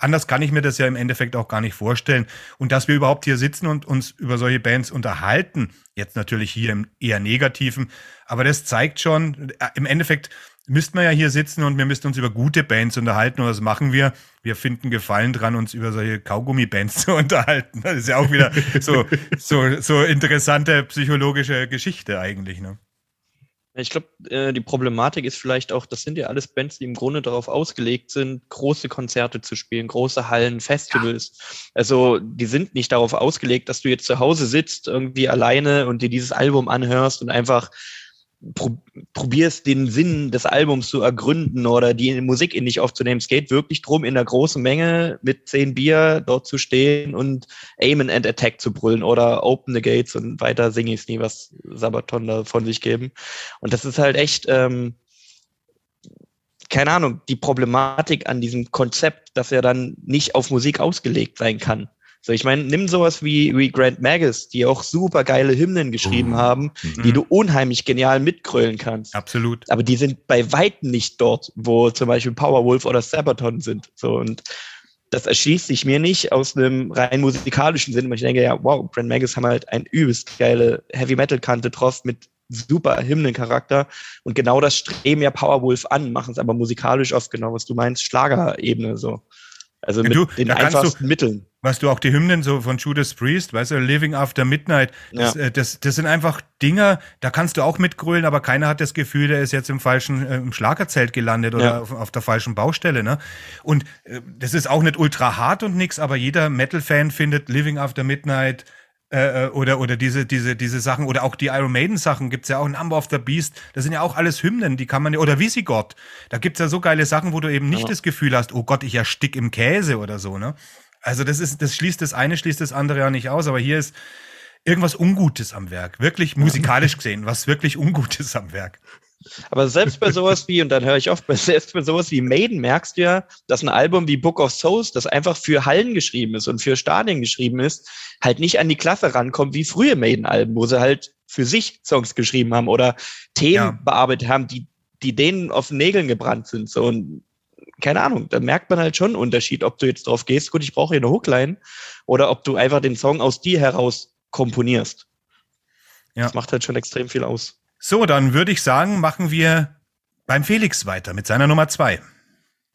Anders kann ich mir das ja im Endeffekt auch gar nicht vorstellen. Und dass wir überhaupt hier sitzen und uns über solche Bands unterhalten, jetzt natürlich hier im eher negativen, aber das zeigt schon, äh, im Endeffekt müssten wir ja hier sitzen und wir müssten uns über gute Bands unterhalten. Und was machen wir? Wir finden Gefallen dran, uns über solche Kaugummi-Bands zu unterhalten. Das ist ja auch wieder so, so, so interessante psychologische Geschichte eigentlich. Ne? Ich glaube, äh, die Problematik ist vielleicht auch, das sind ja alles Bands, die im Grunde darauf ausgelegt sind, große Konzerte zu spielen, große Hallen, Festivals. Ja. Also die sind nicht darauf ausgelegt, dass du jetzt zu Hause sitzt, irgendwie alleine und dir dieses Album anhörst und einfach probierst, den Sinn des Albums zu ergründen oder die Musik in dich aufzunehmen. Es geht wirklich drum, in der großen Menge mit zehn Bier dort zu stehen und Aim and Attack zu brüllen oder Open the Gates und weiter singe ich nie, was Sabaton da von sich geben. Und das ist halt echt, ähm, keine Ahnung, die Problematik an diesem Konzept, dass er dann nicht auf Musik ausgelegt sein kann. So, ich meine, nimm sowas wie, wie Grant Magus, die auch super geile Hymnen geschrieben uh, haben, die mhm. du unheimlich genial mitgrölen kannst. Absolut. Aber die sind bei weitem nicht dort, wo zum Beispiel Powerwolf oder Sabaton sind. So, und das erschließt sich mir nicht aus einem rein musikalischen Sinn, weil ich denke, ja, wow, Grant Magus haben halt ein übelst geile Heavy-Metal-Kante drauf mit super Hymnencharakter. Und genau das streben ja Powerwolf an, machen es aber musikalisch oft genau, was du meinst, Schlagerebene so. Also mit du, den einfachsten du, Mitteln. Was du auch die Hymnen so von Judas Priest, weißt du, Living After Midnight, das, ja. äh, das, das sind einfach Dinger, da kannst du auch mitgrölen, aber keiner hat das Gefühl, der ist jetzt im falschen äh, im Schlagerzelt gelandet oder ja. auf, auf, der falschen Baustelle. Ne? Und äh, das ist auch nicht ultra hart und nix, aber jeder Metal-Fan findet Living After Midnight äh, äh, oder, oder diese, diese, diese Sachen, oder auch die Iron Maiden-Sachen gibt's ja auch, Number of the Beast, das sind ja auch alles Hymnen, die kann man, oder Visigoth, da gibt's ja so geile Sachen, wo du eben nicht ja. das Gefühl hast, oh Gott, ich erstick im Käse oder so, ne? Also das ist, das schließt das eine, schließt das andere ja nicht aus, aber hier ist irgendwas Ungutes am Werk, wirklich musikalisch gesehen, was wirklich Ungutes am Werk. Aber selbst bei sowas wie, und dann höre ich oft, selbst bei sowas wie Maiden merkst du ja, dass ein Album wie Book of Souls, das einfach für Hallen geschrieben ist und für Stadien geschrieben ist, halt nicht an die Klasse rankommt wie frühe Maiden-Alben, wo sie halt für sich Songs geschrieben haben oder Themen ja. bearbeitet haben, die, die denen auf den Nägeln gebrannt sind. So, und keine Ahnung, da merkt man halt schon einen Unterschied, ob du jetzt drauf gehst, gut, ich brauche hier eine Hookline, oder ob du einfach den Song aus dir heraus komponierst. Ja. Das macht halt schon extrem viel aus. So, dann würde ich sagen, machen wir beim Felix weiter mit seiner Nummer zwei.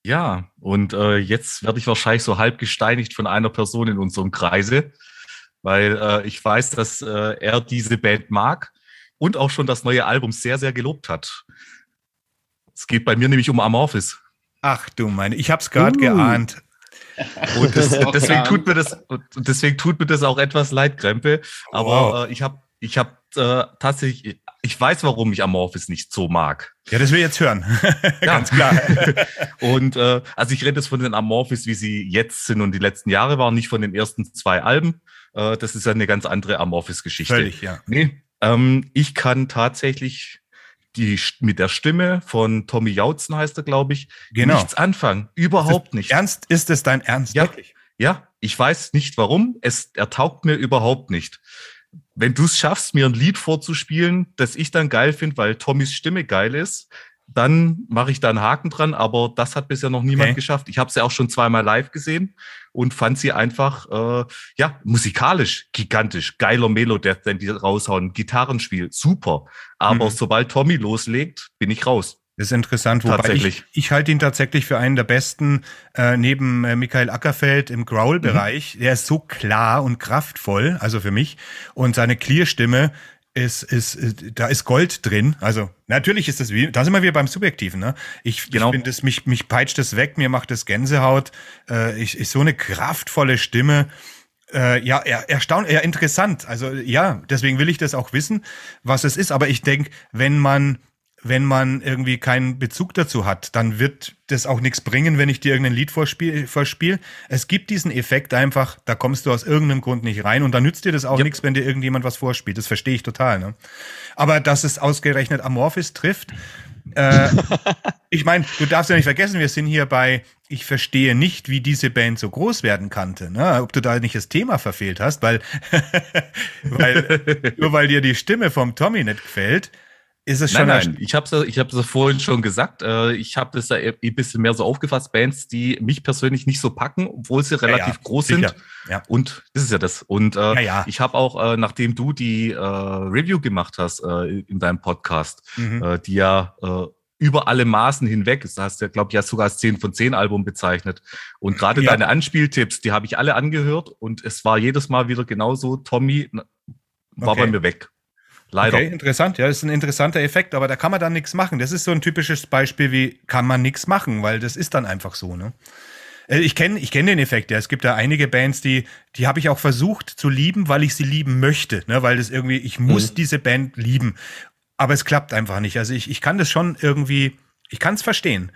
Ja, und äh, jetzt werde ich wahrscheinlich so halb gesteinigt von einer Person in unserem Kreise, weil äh, ich weiß, dass äh, er diese Band mag und auch schon das neue Album sehr, sehr gelobt hat. Es geht bei mir nämlich um Amorphis. Ach du meine, ich habe es gerade uh. geahnt. Und das, deswegen, tut mir das, deswegen tut mir das auch etwas leid, Krempe. Aber wow. äh, ich habe ich hab, äh, tatsächlich ich weiß, warum ich Amorphis nicht so mag. Ja, das will ich jetzt hören. Ganz klar. und äh, also ich rede jetzt von den Amorphis, wie sie jetzt sind und die letzten Jahre waren, nicht von den ersten zwei Alben. Äh, das ist ja eine ganz andere Amorphis-Geschichte. Völlig, ja. Nee, ähm, ich kann tatsächlich die mit der Stimme von Tommy Jautzen heißt er, glaube ich, genau. nichts anfangen. Überhaupt nicht. Ernst ist es dein Ernst? Ja, wirklich? ja. Ich weiß nicht warum. Es er taugt mir überhaupt nicht wenn du es schaffst, mir ein Lied vorzuspielen, das ich dann geil finde, weil Tommys Stimme geil ist, dann mache ich da einen Haken dran. Aber das hat bisher noch niemand okay. geschafft. Ich habe sie auch schon zweimal live gesehen und fand sie einfach, äh, ja, musikalisch gigantisch. Geiler Melo-Death, den die raushauen. Gitarrenspiel, super. Aber mhm. sobald Tommy loslegt, bin ich raus. Das ist interessant, wobei ich, ich halte ihn tatsächlich für einen der besten äh, neben äh, Michael Ackerfeld im Growl-Bereich. Mhm. Der ist so klar und kraftvoll, also für mich. Und seine Clear-Stimme ist, ist, ist, da ist Gold drin. Also natürlich ist das wie, da sind wir wieder beim Subjektiven. Ne? Ich, genau. ich finde das, mich, mich peitscht das weg, mir macht das Gänsehaut. Äh, ich, ich so eine kraftvolle Stimme. Äh, ja, er, erstaunt, ja, interessant. Also ja, deswegen will ich das auch wissen, was es ist. Aber ich denke, wenn man wenn man irgendwie keinen Bezug dazu hat, dann wird das auch nichts bringen, wenn ich dir irgendein Lied vorspiele. Vorspiel. Es gibt diesen Effekt einfach, da kommst du aus irgendeinem Grund nicht rein und dann nützt dir das auch yep. nichts, wenn dir irgendjemand was vorspielt. Das verstehe ich total. Ne? Aber dass es ausgerechnet Amorphis trifft, äh, ich meine, du darfst ja nicht vergessen, wir sind hier bei, ich verstehe nicht, wie diese Band so groß werden konnte. Ne? Ob du da nicht das Thema verfehlt hast, weil, weil nur weil dir die Stimme vom Tommy nicht gefällt, ist es schon nein, nein. Ich habe es ich hab's vorhin schon gesagt. Äh, ich habe das da ein bisschen mehr so aufgefasst. Bands, die mich persönlich nicht so packen, obwohl sie relativ ja, ja. groß Sicher. sind. Ja. Und das ist ja das. Und äh, ja, ich habe auch, äh, nachdem du die äh, Review gemacht hast äh, in deinem Podcast, mhm. äh, die ja äh, über alle Maßen hinweg. Das hast du, glaube ich, ja sogar als 10 von 10 Album bezeichnet. Und gerade Ja. deine Anspieltipps, die habe ich alle angehört und es war jedes Mal wieder genauso. Tommy war Okay. bei mir weg. Leider. Okay, interessant. Ja, das ist ein interessanter Effekt, aber da kann man dann nichts machen. Das ist so ein typisches Beispiel wie, kann man nichts machen, weil das ist dann einfach so, ne? Äh, Ich kenne ich kenn den Effekt, ja. Es gibt da einige Bands, die, die habe ich auch versucht zu lieben, weil ich sie lieben möchte, ne? Weil das irgendwie, ich muss diese Band lieben. Aber es klappt einfach nicht. Also ich, ich kann das schon irgendwie, ich kann es verstehen.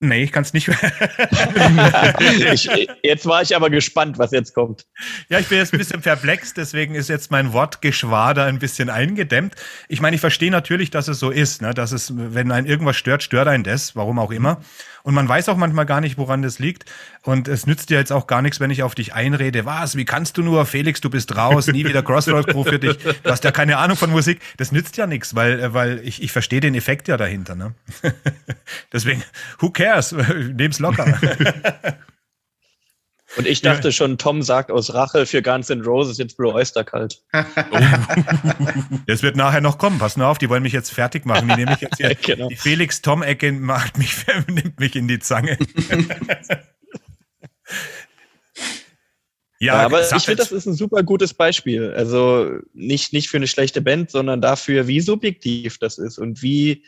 Nee, ich kann es nicht. ich, jetzt war ich aber gespannt, was jetzt kommt. Ja, ich bin jetzt ein bisschen perplex, deswegen ist jetzt mein Wortgeschwader ein bisschen eingedämmt. Ich meine, ich verstehe natürlich, dass es so ist, ne? dass es, wenn ein irgendwas stört, stört ein das, warum auch immer. Und man weiß auch manchmal gar nicht, woran das liegt. Und es nützt dir jetzt auch gar nichts, wenn ich auf dich einrede. Was? Wie kannst du nur? Felix, du bist raus, nie wieder Crossroad Crew für dich. Du hast ja keine Ahnung von Musik. Das nützt ja nichts, weil, äh, weil ich, ich verstehe den Effekt ja dahinter. Ne? Deswegen, who cares? Nehm's locker. Und ich dachte schon, Tom sagt aus Rache für Guns N' Roses jetzt Blue Oyster kalt. Das wird nachher noch kommen. Pass nur auf, die wollen mich jetzt fertig machen. Die nehmen mich jetzt hier. Genau. Die Felix-Tom-Ecke macht mich, nimmt mich in die Zange. Ja, aber sag ich finde, das ist ein super gutes Beispiel. Also nicht, nicht für eine schlechte Band, sondern dafür, wie subjektiv das ist und wie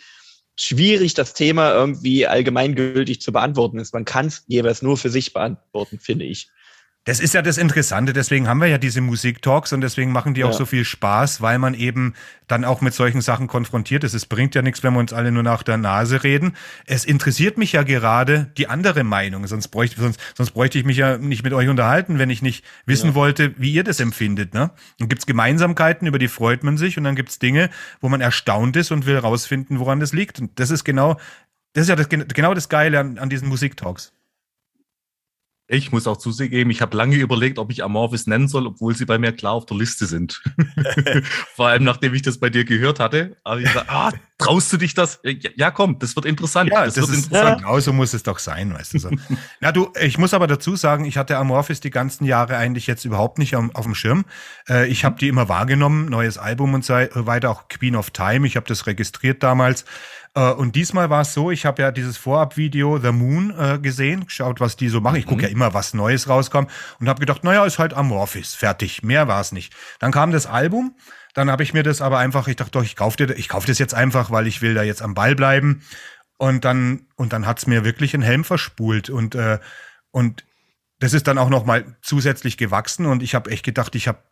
schwierig das Thema irgendwie allgemeingültig zu beantworten ist. Man kann es jeweils nur für sich beantworten, finde ich. Das ist ja das Interessante, deswegen haben wir ja diese Musiktalks und deswegen machen die auch Ja. so viel Spaß, weil man eben dann auch mit solchen Sachen konfrontiert ist. Es bringt ja nichts, wenn wir uns alle nur nach der Nase reden. Es interessiert mich ja gerade die andere Meinung, sonst bräuchte, sonst, sonst bräuchte ich mich ja nicht mit euch unterhalten, wenn ich nicht wissen Ja. wollte, wie ihr das empfindet. Ne? Dann gibt's Gemeinsamkeiten, über die freut man sich und dann gibt's Dinge, wo man erstaunt ist und will rausfinden, woran das liegt. Und das ist genau, das ist ja das, genau das Geile an, an diesen Musiktalks. Ich muss auch zugeben, ich habe lange überlegt, ob ich Amorphis nennen soll, obwohl sie bei mir klar auf der Liste sind. Vor allem, nachdem ich das bei dir gehört hatte, habe ich gesagt, ah, traust du dich das? Ja, komm, das wird interessant. Ja, das, wird ist interessant. genau so muss es doch sein, weißt du so. Na du, ich muss aber dazu sagen, ich hatte Amorphis die ganzen Jahre eigentlich jetzt überhaupt nicht auf, auf dem Schirm. Äh, ich habe die immer wahrgenommen, neues Album und so weiter, auch Queen of Time. Ich habe das registriert damals. Äh, und diesmal war es so, ich habe ja dieses Vorabvideo The Moon äh, gesehen, geschaut, was die so machen. Ich gucke ja immer, was Neues rauskommt und habe gedacht, naja, ist halt Amorphis, fertig. Mehr war es nicht. Dann kam das Album. Dann habe ich mir das aber einfach, ich dachte doch, ich kaufe kauf das jetzt einfach, weil ich will da jetzt am Ball bleiben. Und dann, und dann hat's mir wirklich einen Helm verspult. Und, äh, und das ist dann auch noch mal zusätzlich gewachsen. Und ich habe echt gedacht, ich habe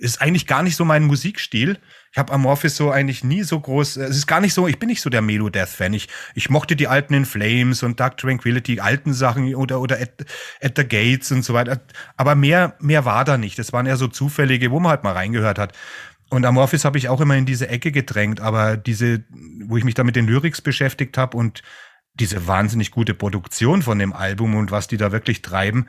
ist eigentlich gar nicht so mein Musikstil. Ich habe Amorphis so eigentlich nie so groß. Es ist gar nicht so. Ich bin nicht so der Melo Death Fan. Ich, ich mochte die alten In Flames und Dark Tranquility, alten Sachen oder oder at, at the Gates und so weiter. Aber mehr mehr war da nicht. Das waren eher so zufällige, wo man halt mal reingehört hat. Und Amorphis habe ich auch immer in diese Ecke gedrängt, aber diese, wo ich mich da mit den Lyrics beschäftigt habe und diese wahnsinnig gute Produktion von dem Album und was die da wirklich treiben.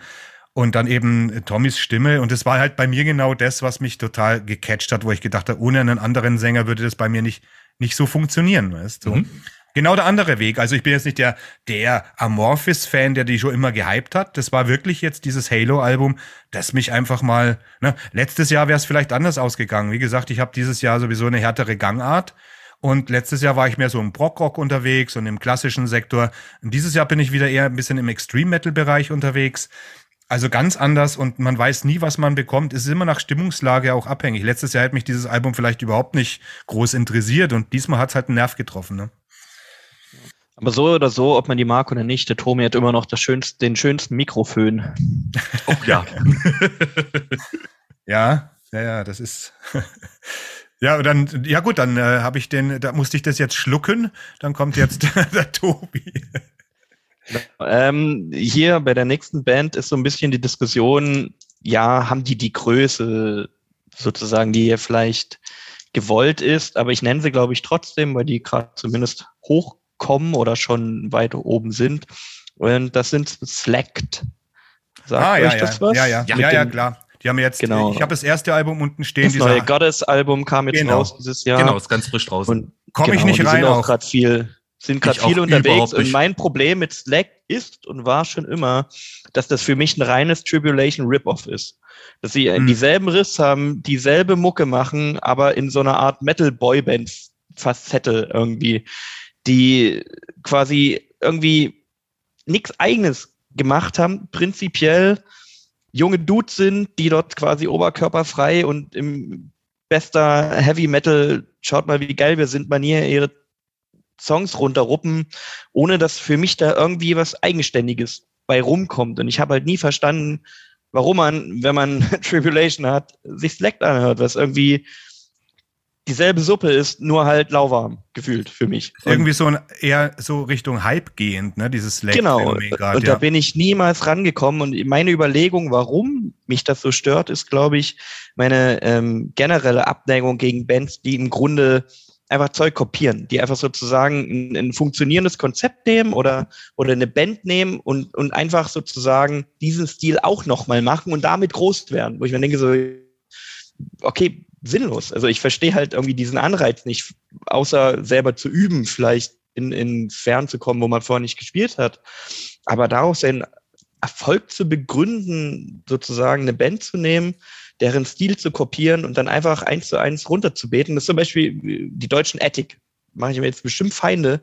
Und dann eben Tommys Stimme. Und das war halt bei mir genau das, was mich total gecatcht hat, wo ich gedacht habe, ohne einen anderen Sänger würde das bei mir nicht, nicht so funktionieren, weißt du? Mhm. Genau der andere Weg. Also ich bin jetzt nicht der, der Amorphis-Fan, der die schon immer gehypt hat. Das war wirklich jetzt dieses Halo-Album, das mich einfach mal, ne, letztes Jahr wäre es vielleicht anders ausgegangen. Wie gesagt, ich habe dieses Jahr sowieso eine härtere Gangart. Und letztes Jahr war ich mehr so im Brockrock unterwegs und im klassischen Sektor. Und dieses Jahr bin ich wieder eher ein bisschen im Extreme-Metal-Bereich unterwegs. Also ganz anders und man weiß nie, was man bekommt. Es ist immer nach Stimmungslage auch abhängig. Letztes Jahr hat mich dieses Album vielleicht überhaupt nicht groß interessiert und diesmal hat es halt einen Nerv getroffen. Ne? Aber so oder so, ob man die mag oder nicht, der Tomi hat immer noch das schönste, den schönsten Mikrofön. Oh ja. Ja, ja, ja, das ist. ja, und dann, ja gut, dann äh, habe ich den, da musste ich das jetzt schlucken. Dann kommt jetzt der Tobi. Ähm, hier bei der nächsten Band ist so ein bisschen die Diskussion, ja, haben die die Größe sozusagen, die hier vielleicht gewollt ist, aber ich nenne sie, glaube ich, trotzdem, weil die gerade zumindest hochkommen oder schon weit oben sind. Und das sind Slacked. Sagt ah, ja, euch ja, das was? ja, ja, ja, ja, klar. Die haben jetzt, Genau. ich habe das erste Album unten stehen, Das neue Goddess-Album kam jetzt Genau. raus dieses Jahr. Genau, ist ganz frisch draußen. Und komme ich genau, nicht die rein sind auch auch. gerade viel, sind gerade Ich viel unterwegs. Und mein Problem mit Slack ist und war schon immer, dass das für mich ein reines Tribulation Rip-Off ist. Dass sie Hm. dieselben Riffs haben, dieselbe Mucke machen, aber in so einer Art Metal-Boyband-Facette irgendwie. Die quasi irgendwie nichts eigenes gemacht haben, prinzipiell junge Dudes sind, die dort quasi oberkörperfrei und im bester Heavy Metal, schaut mal, wie geil wir sind, Manier ihre Songs runterruppen, ohne dass für mich da irgendwie was Eigenständiges bei rumkommt. Und ich habe halt nie verstanden, warum man, wenn man Tribulation hat, sich Select anhört, was irgendwie dieselbe Suppe ist, nur halt lauwarm gefühlt für mich. Irgendwie so ein, eher so Richtung Hype gehend, ne, dieses Slack. Genau. Grad, und ja. da bin ich niemals rangekommen. Und meine Überlegung, warum mich das so stört, ist, glaube ich, meine ähm, generelle Abneigung gegen Bands, die im Grunde einfach Zeug kopieren, die einfach sozusagen ein, ein, funktionierendes Konzept nehmen oder, oder eine Band nehmen und, und einfach sozusagen diesen Stil auch nochmal machen und damit groß werden, wo ich mir denke so, okay, sinnlos. Also ich verstehe halt irgendwie diesen Anreiz nicht, außer selber zu üben, vielleicht in, in Fern zu kommen, wo man vorher nicht gespielt hat. Aber daraus seinen Erfolg zu begründen, sozusagen eine Band zu nehmen, deren Stil zu kopieren und dann einfach eins zu eins runterzubeten. Das ist zum Beispiel die deutschen Ethik. Mache ich mir jetzt bestimmt Feinde.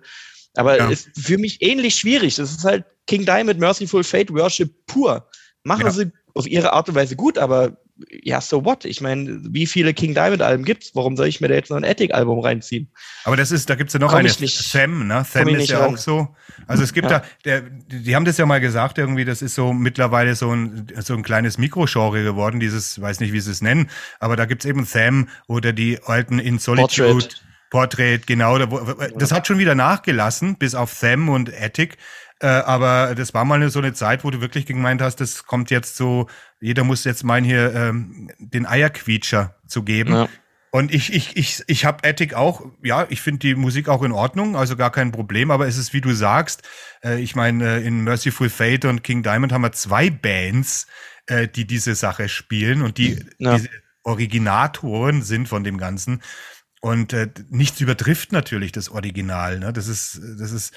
Aber ja. ist für mich ähnlich schwierig. Das ist halt King Diamond, Merciful Fate, Worship pur. Machen ja. sie auf ihre Art und Weise gut, aber ja, so what? Ich meine, wie viele King Diamond Alben gibt's? Warum soll ich mir da jetzt noch ein Attic Album reinziehen? Aber das ist, da gibt's ja noch Komm eine Sam, ne? Sam ist ja ran. auch so. Also es gibt ja. da, der, die haben das ja mal gesagt irgendwie, das ist so mittlerweile so ein, so ein kleines Mikrogenre geworden, dieses, weiß nicht, wie sie es nennen, aber da gibt's eben Sam oder die alten In Solitude. Portrait. Portrait, genau. Das hat schon wieder nachgelassen, bis auf Sam und Attic. Äh, aber das war mal so eine Zeit, wo du wirklich gemeint hast, das kommt jetzt so, jeder muss jetzt meinen, hier ähm, den Eierquietscher zu geben. Ja. Und ich, ich, ich, ich habe Attic auch, ja, ich finde die Musik auch in Ordnung, also gar kein Problem, aber es ist, wie du sagst, äh, ich meine, äh, in Merciful Fate und King Diamond haben wir zwei Bands, äh, die diese Sache spielen und die ja. diese Originatoren sind von dem Ganzen. Und äh, nichts übertrifft natürlich das Original. Ne? Das ist, das ist,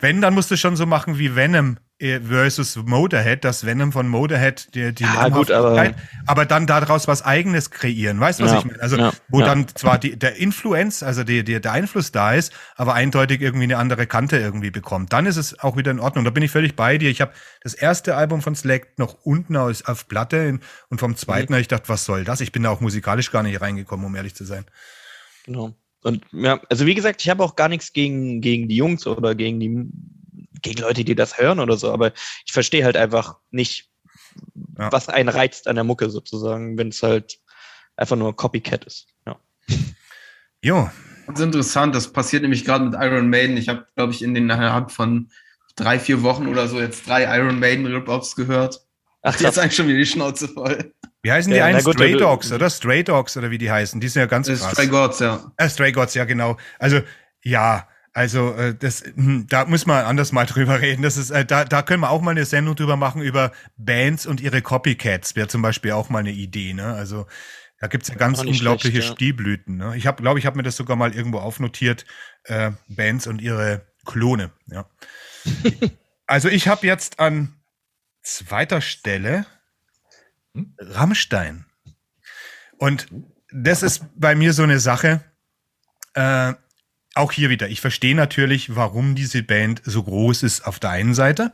wenn, dann musst du schon so machen wie Venom äh, versus Motorhead, das Venom von Motorhead, die, die ja, gut, aber, aber dann daraus was eigenes kreieren. Weißt du, was ja, ich meine? Also, ja, wo ja. dann zwar die, der Influence, also die, die, der Einfluss da ist, aber eindeutig irgendwie eine andere Kante irgendwie bekommt. Dann ist es auch wieder in Ordnung. Da bin ich völlig bei dir. Ich habe das erste Album von Slack noch unten aus, auf Platte und vom zweiten mhm. habe ich gedacht, was soll das? Ich bin da auch musikalisch gar nicht reingekommen, um ehrlich zu sein. Genau. Und ja, also wie gesagt, ich habe auch gar nichts gegen, gegen die Jungs oder gegen die gegen Leute, die das hören oder so, aber ich verstehe halt einfach nicht, ja. was einen reizt an der Mucke sozusagen, wenn es halt einfach nur Copycat ist. Ja. Jo. Das ist interessant, das passiert nämlich gerade mit Iron Maiden. Ich habe, glaube ich, in den innerhalb von drei, vier Wochen oder so jetzt drei Iron Maiden Rip-Offs gehört. Ach, jetzt eigentlich schon wieder die Schnauze voll. Wie heißen die ja, einen? Gut, Stray Dogs, oder? Stray Dogs, oder wie die heißen. Die sind ja ganz krass. Stray Gods, ja. Äh, Stray Gods, ja, genau. Also, ja, also äh, das, hm, da muss man anders mal drüber reden. Das ist, äh, da, da können wir auch mal eine Sendung drüber machen über Bands und ihre Copycats. Wäre zum Beispiel auch mal eine Idee. Ne? Also da gibt's ja ganz unglaubliche schlecht, ja. Stilblüten. Ne? Ich habe, glaube ich, habe mir das sogar mal irgendwo aufnotiert. Äh, Bands und ihre Klone. Ja. also ich habe jetzt an zweiter Stelle? Rammstein. Und das ist bei mir so eine Sache. Äh, auch hier wieder, ich verstehe natürlich, warum diese Band so groß ist auf der einen Seite,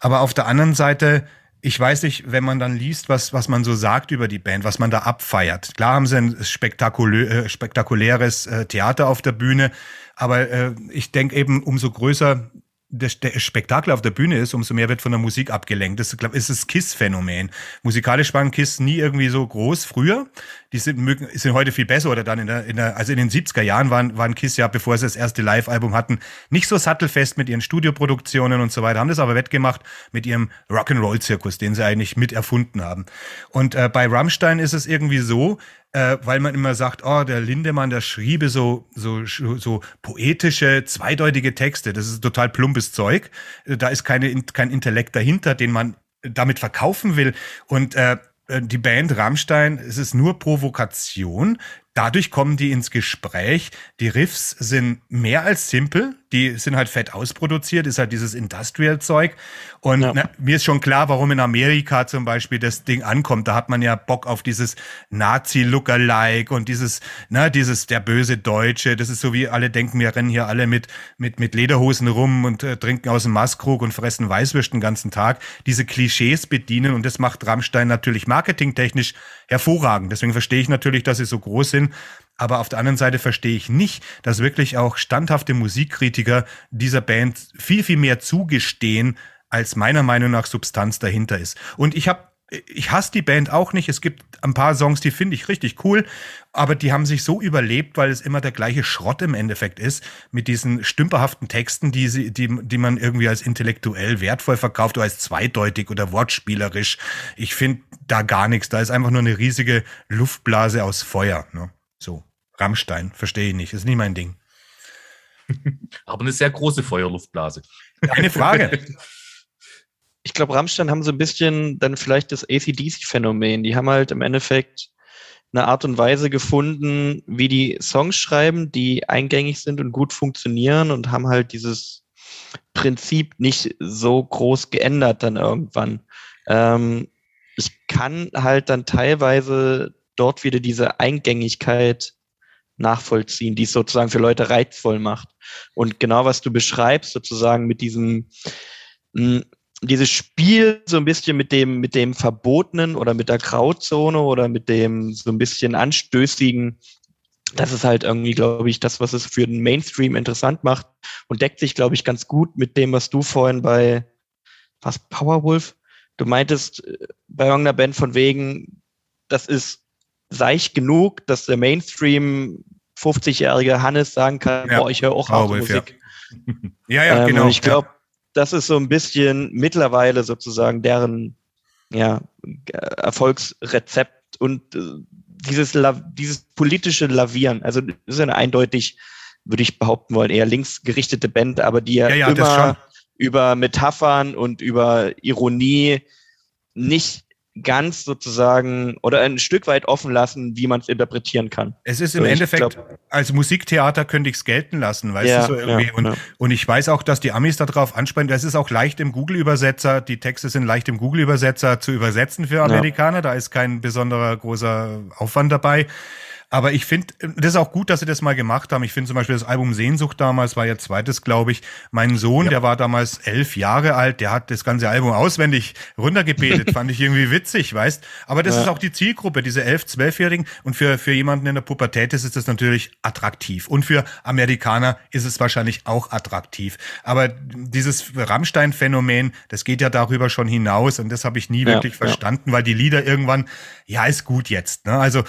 aber auf der anderen Seite, ich weiß nicht, wenn man dann liest, was, was man so sagt über die Band, was man da abfeiert. Klar haben sie ein spektakulä äh, spektakuläres äh, Theater auf der Bühne, aber äh, ich denke eben, umso größer das Spektakel auf der Bühne ist, umso mehr wird von der Musik abgelenkt. Das ist das KISS-Phänomen. Musikalisch waren KISS nie irgendwie so groß früher. Die sind, sind heute viel besser oder dann in der, in der, also in den 70er Jahren waren, waren KISS ja, bevor sie das erste Live-Album hatten, nicht so sattelfest mit ihren Studioproduktionen und so weiter, haben das aber wettgemacht mit ihrem Rock'n'Roll-Zirkus, den sie eigentlich mit erfunden haben. Und äh, bei Rammstein ist es irgendwie so, äh, weil man immer sagt, oh, der Lindemann, der schriebe so, so, so poetische, zweideutige Texte. Das ist total plumpes Zeug. Äh, da ist keine, kein Intellekt dahinter, den man damit verkaufen will. Und äh, äh, die Band Rammstein, es ist nur Provokation. Dadurch kommen die ins Gespräch. Die Riffs sind mehr als simpel. Die sind halt fett ausproduziert, ist halt dieses Industrial-Zeug. Und ja. na, mir ist schon klar, warum in Amerika zum Beispiel das Ding ankommt. Da hat man ja Bock auf dieses Nazi-Lookalike und dieses, na, dieses der böse Deutsche. Das ist so wie alle denken, wir rennen hier alle mit, mit, mit Lederhosen rum und äh, trinken aus dem Maßkrug und fressen Weißwürst den ganzen Tag. Diese Klischees bedienen und das macht Rammstein natürlich marketingtechnisch hervorragend. Deswegen verstehe ich natürlich, dass sie so groß sind. Aber auf der anderen Seite verstehe ich nicht, dass wirklich auch standhafte Musikkritiker dieser Band viel, viel mehr zugestehen, als meiner Meinung nach Substanz dahinter ist. Und ich habe ich hasse die Band auch nicht. Es gibt ein paar Songs, die finde ich richtig cool, aber die haben sich so überlebt, weil es immer der gleiche Schrott im Endeffekt ist, mit diesen stümperhaften Texten, die, sie, die, die man irgendwie als intellektuell wertvoll verkauft oder als zweideutig oder wortspielerisch. Ich finde da gar nichts. Da ist einfach nur eine riesige Luftblase aus Feuer. Ne? So, Rammstein, verstehe ich nicht. Ist nicht mein Ding. aber eine sehr große Feuerluftblase. Keine Frage. ich glaube, Rammstein haben so ein bisschen dann vielleicht das ACDC-Phänomen. Die haben halt im Endeffekt eine Art und Weise gefunden, wie die Songs schreiben, die eingängig sind und gut funktionieren und haben halt dieses Prinzip nicht so groß geändert dann irgendwann. Ähm, ich kann halt dann teilweise dort wieder diese Eingängigkeit nachvollziehen, die es sozusagen für Leute reizvoll macht. Und genau was du beschreibst, sozusagen mit diesem, hm, dieses Spiel so ein bisschen mit dem, mit dem Verbotenen oder mit der Grauzone oder mit dem so ein bisschen Anstößigen, das ist halt irgendwie, glaube ich, das, was es für den Mainstream interessant macht und deckt sich, glaube ich, ganz gut mit dem, was du vorhin bei, was, Powerwolf? Du meintest äh, bei irgendeiner Band von wegen, das ist seich genug, dass der Mainstream 50-jährige Hannes sagen kann, ja. boah, ich höre auch harte Musik. Ja, ja, ja ähm, genau. ich glaube, das ist so ein bisschen mittlerweile sozusagen deren ja, Erfolgsrezept und äh, dieses, dieses politische Lavieren. Also das ist eine eindeutig, würde ich behaupten wollen, eher linksgerichtete Band, aber die ja, ja, ja immer über Metaphern und über Ironie nicht ganz sozusagen oder ein Stück weit offen lassen, wie man es interpretieren kann. Es ist im so, Endeffekt, glaub, als Musiktheater könnte ich es gelten lassen, weißt ja, du, so irgendwie. Ja, und, ja. und ich weiß auch, dass die Amis darauf ansprechen, das ist auch leicht im Google-Übersetzer, die Texte sind leicht im Google-Übersetzer zu übersetzen für Amerikaner, da ist kein besonderer großer Aufwand dabei. Aber ich finde, das ist auch gut, dass sie das mal gemacht haben. Ich finde zum Beispiel das Album Sehnsucht damals war ihr zweites, glaube ich. Mein Sohn, ja. der war damals elf Jahre alt, der hat das ganze Album auswendig runtergebetet. Fand ich irgendwie witzig, weißt. Aber das ja. ist auch die Zielgruppe, diese elf, zwölfjährigen. Und für, für jemanden in der Pubertät ist das natürlich attraktiv. Und für Amerikaner ist es wahrscheinlich auch attraktiv. Aber dieses Rammstein-Phänomen, das geht ja darüber schon hinaus. Und das habe ich nie ja, wirklich verstanden, weil die Lieder irgendwann, ja, ist gut jetzt. Ne? Also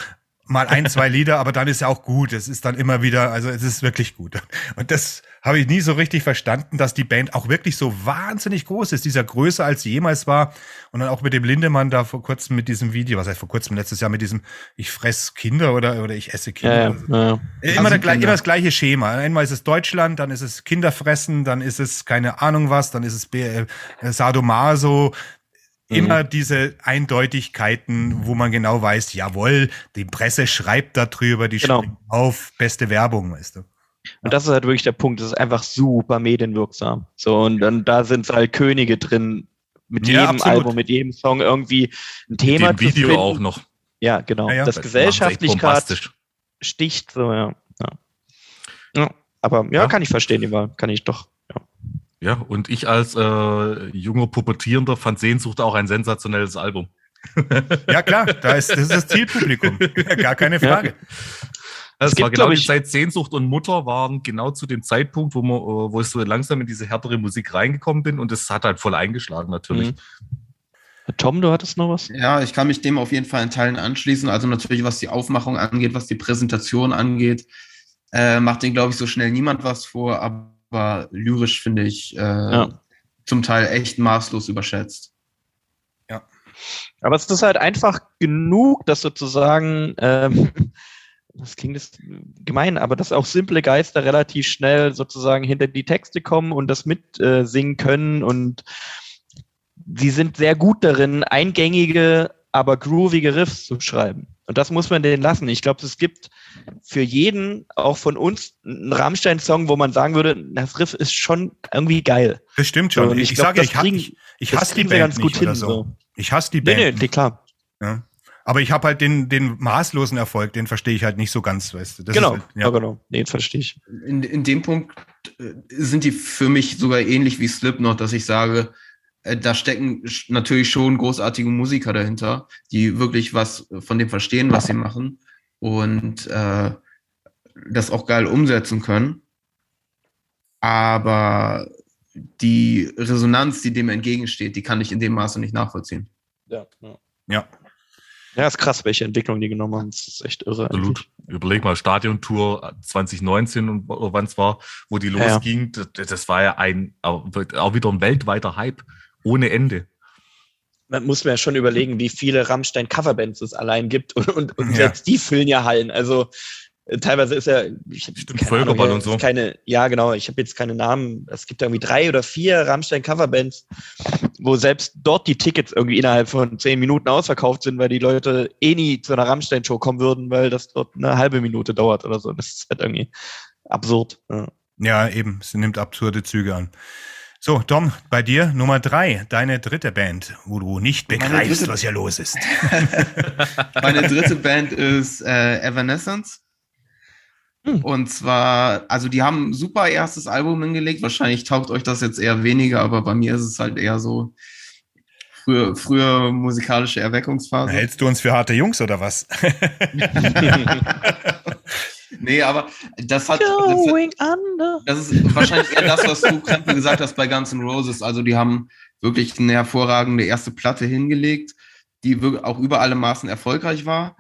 mal ein, zwei Lieder, aber dann ist ja auch gut. Es ist dann immer wieder, also es ist wirklich gut. Und das habe ich nie so richtig verstanden, dass die Band auch wirklich so wahnsinnig groß ist, dieser größer als jemals war. Und dann auch mit dem Lindemann da vor kurzem mit diesem Video, was heißt vor kurzem, letztes Jahr mit diesem Ich fress Kinder oder, oder ich esse Kinder. Ja, ja. Immer, der, immer das gleiche Schema. Einmal ist es Deutschland, dann ist es Kinderfressen, dann ist es keine Ahnung was, dann ist es äh, Sadomaso, immer mhm. diese Eindeutigkeiten, wo man genau weiß, jawohl, die Presse schreibt darüber, die genau. springt auf, beste Werbung, weißt du. Und das ist halt wirklich der Punkt, das ist einfach super medienwirksam. So, und dann da sind halt Könige drin, mit ja, jedem absolut. Album, mit jedem Song irgendwie ein Thema mit dem Video finden. auch noch. Ja, genau. Ja, ja. Das, das gesellschaftlich gerade sticht, so, ja. ja. Aber ja, kann ich verstehen, die Wahl. Kann ich doch. Ja, und ich als äh, junger Pubertierender fand Sehnsucht auch ein sensationelles Album. ja, klar, da ist, das ist das Zielpublikum. Gar keine Frage. Ja. Also es war genau die Zeit Sehnsucht und Mutter waren genau zu dem Zeitpunkt, wo, man, äh, wo ich so langsam in diese härtere Musik reingekommen bin und es hat halt voll eingeschlagen natürlich. Mhm. Tom, du hattest noch was? Ja, ich kann mich dem auf jeden Fall in Teilen anschließen. Also natürlich, was die Aufmachung angeht, was die Präsentation angeht, äh, macht den, glaube ich, so schnell niemand was vor. Aber aber lyrisch finde ich äh, ja. zum Teil echt maßlos überschätzt. Ja. Aber es ist halt einfach genug, dass sozusagen, ähm, das klingt jetzt gemein, aber dass auch simple Geister relativ schnell sozusagen hinter die Texte kommen und das mitsingen äh, können und sie sind sehr gut darin, eingängige, aber groovige Riffs zu schreiben. Und das muss man denen lassen. Ich glaube, es gibt für jeden, auch von uns, einen Rammstein-Song, wo man sagen würde, das Riff ist schon irgendwie geil. Das stimmt schon. So, ich, ich sage, ich, kriegen, ich, ich hasse die Band ganz gut hin, so. so. Ich hasse die Band. Nee, nee, klar. Ja. Aber ich habe halt den, den maßlosen Erfolg, den verstehe ich halt nicht so ganz, weißt du. Das genau, halt, ja. ja. genau. Den verstehe ich. In, in dem Punkt äh, sind die für mich sogar ähnlich wie Slipknot, dass ich sage, äh, da stecken natürlich schon großartige Musiker dahinter, die wirklich was von dem verstehen, was sie machen und äh, das auch geil umsetzen können. Aber die Resonanz, die dem entgegensteht, die kann ich in dem Maße nicht nachvollziehen. Ja, ja. ja. Ja, ist krass, welche Entwicklung die genommen haben. Das ist echt irre. Absolut. Eigentlich. Überleg mal, Stadiontour 2019 und wann es war, wo die losging. Ja. Das, das, war ja ein, auch wieder ein weltweiter Hype ohne Ende. Man muss mir ja schon überlegen, wie viele Rammstein-Coverbands es allein gibt und, und, und ja. selbst die füllen ja Hallen. Also äh, teilweise ist ja ich Stimmt, Völkerball und so. Keine, ja, genau. Ich habe jetzt keine Namen. Es gibt irgendwie drei oder vier Rammstein-Coverbands, wo selbst dort die Tickets irgendwie innerhalb von zehn Minuten ausverkauft sind, weil die Leute eh nie zu einer Rammstein-Show kommen würden, weil das dort eine halbe Minute dauert oder so. Das ist halt irgendwie absurd. Ja, ja eben. Es nimmt absurde Züge an. So, Tom, bei dir Nummer drei, deine dritte Band, wo du nicht begreifst, dritte, was hier los ist. Meine dritte Band ist äh, Evanescence. Hm. Und zwar, also die haben ein super erstes Album hingelegt. Wahrscheinlich taugt euch das jetzt eher weniger, aber bei mir ist es halt eher so frühe, frühe musikalische Erweckungsphase. Hältst du uns für harte Jungs oder was? Nee, aber das hat, das hat, das ist wahrscheinlich eher das, was du Krempe gesagt hast bei Guns N' Roses. Also die haben wirklich eine hervorragende erste Platte hingelegt, die auch über alle Maßen erfolgreich war.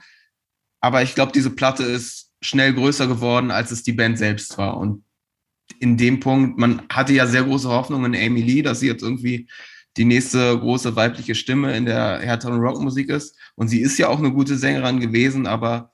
Aber ich glaube, diese Platte ist schnell größer geworden, als es die Band selbst war. Und in dem Punkt, man hatte ja sehr große Hoffnung in Amy Lee, dass sie jetzt irgendwie die nächste große weibliche Stimme in der härteren Rockmusik ist. Und sie ist ja auch eine gute Sängerin gewesen, aber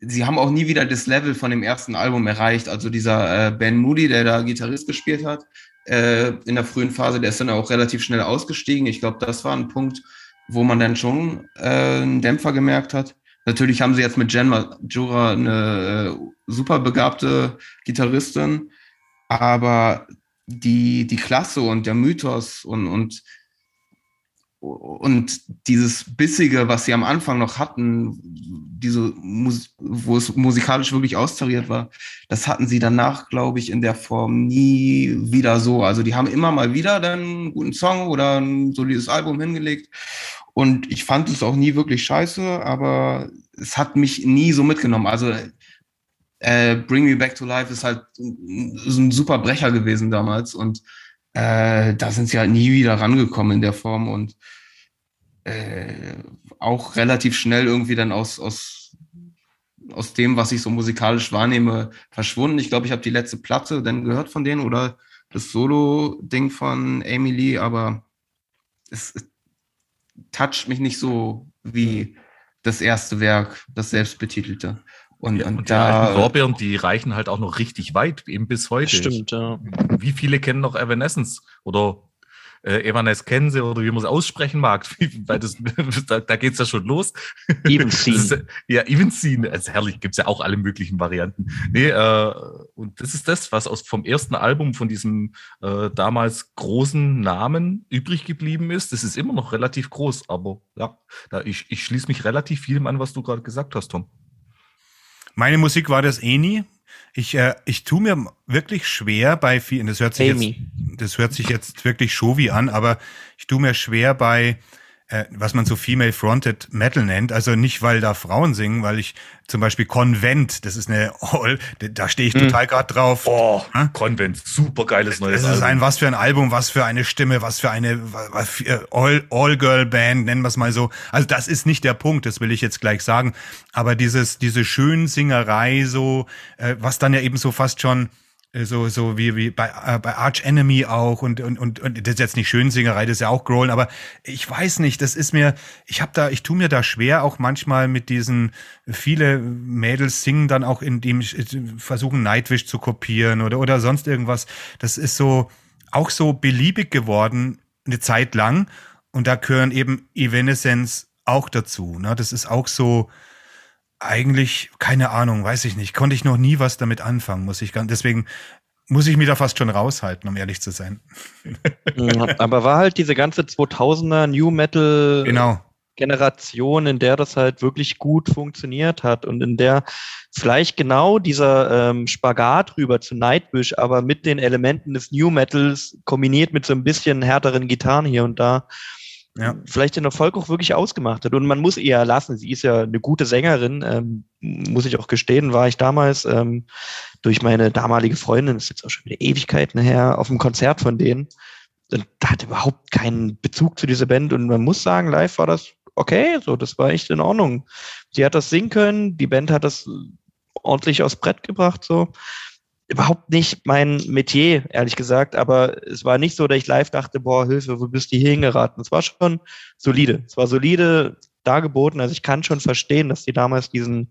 sie haben auch nie wieder das Level von dem ersten Album erreicht. Also dieser äh, Ben Moody, der da Gitarrist gespielt hat, äh, in der frühen Phase, der ist dann auch relativ schnell ausgestiegen. Ich glaube, das war ein Punkt, wo man dann schon äh, einen Dämpfer gemerkt hat. Natürlich haben sie jetzt mit Jen Majura eine äh, super begabte Gitarristin, aber die, die Klasse und der Mythos und, und und dieses Bissige, was sie am Anfang noch hatten, diese wo es musikalisch wirklich austariert war, das hatten sie danach, glaube ich, in der Form nie wieder so. Also die haben immer mal wieder dann einen guten Song oder ein solides Album hingelegt. Und ich fand es auch nie wirklich scheiße, aber es hat mich nie so mitgenommen. Also äh, Bring Me Back to Life ist halt ist ein super Brecher gewesen damals und äh, da sind sie halt nie wieder rangekommen in der Form und äh, auch relativ schnell irgendwie dann aus, aus, aus dem, was ich so musikalisch wahrnehme, verschwunden. Ich glaube, ich habe die letzte Platte dann gehört von denen oder das Solo-Ding von Amy Lee, aber es, es toucht mich nicht so wie das erste Werk, das selbstbetitelte. Und, ja, und, und da, die Lorbeeren, die reichen halt auch noch richtig weit, eben bis heute. Stimmt, ja. Wie viele kennen noch Evanescence oder äh, Evanescence oder wie man es aussprechen mag, weil das, da, da geht es ja schon los. Even Scene. ja, Even Scene. Also herrlich, gibt es ja auch alle möglichen Varianten. Nee, äh, und das ist das, was aus vom ersten Album von diesem äh, damals großen Namen übrig geblieben ist. Das ist immer noch relativ groß, aber ja, da ich, ich schließe mich relativ viel an, was du gerade gesagt hast, Tom. Meine Musik war das eh nie. Ich, äh, ich tue mir wirklich schwer bei vielen, das hört sich jetzt, das hört sich jetzt wirklich showy an, aber ich tue mir schwer bei äh, was man so Female-Fronted Metal nennt. Also nicht, weil da Frauen singen, weil ich zum Beispiel Konvent, das ist eine All, da stehe ich hm. total gerade drauf. Oh, hm? Konvent, super geiles neues Das ist ein, was für ein Album, was für eine Stimme, was für eine All-Girl-Band, nennen wir es mal so. Also das ist nicht der Punkt, das will ich jetzt gleich sagen. Aber dieses, diese Schönsingerei so, äh, was dann ja eben so fast schon äh, so so wie wie bei äh, bei Arch Enemy auch und und und, und das ist jetzt nicht Schönsingerei, das ist ja auch Growlen, aber ich weiß nicht, das ist mir ich habe da ich tu mir da schwer auch manchmal mit diesen viele Mädels singen dann auch in dem versuchen Nightwish zu kopieren oder oder sonst irgendwas. Das ist so auch so beliebig geworden eine Zeit lang und da gehören eben Evanescence auch dazu. Ne? Das ist auch so, eigentlich, keine Ahnung, weiß ich nicht. Konnte ich noch nie was damit anfangen, muss ich ganz, deswegen muss ich mich da fast schon raushalten, um ehrlich zu sein. Aber war halt diese ganze 2000er New Metal genau. Generation, in der das halt wirklich gut funktioniert hat und in der vielleicht genau dieser ähm, Spagat rüber zu Nightwish, aber mit den Elementen des New Metals kombiniert mit so ein bisschen härteren Gitarren hier und da, ja. vielleicht den Erfolg auch wirklich ausgemacht hat. Und man muss ihr lassen, sie ist ja eine gute Sängerin, ähm, muss ich auch gestehen, war ich damals ähm, durch meine damalige Freundin, ist jetzt auch schon wieder Ewigkeiten her, auf einem Konzert von denen. Und da hat überhaupt keinen Bezug zu dieser Band. Und man muss sagen, live war das okay, so, das war echt in Ordnung. Sie hat das singen können, die Band hat das ordentlich aufs Brett gebracht, so überhaupt nicht mein Metier, ehrlich gesagt, aber es war nicht so, dass ich live dachte, boah, Hilfe, wo bist du hier hingeraten? Es war schon solide. Es war solide dargeboten. Also ich kann schon verstehen, dass die damals diesen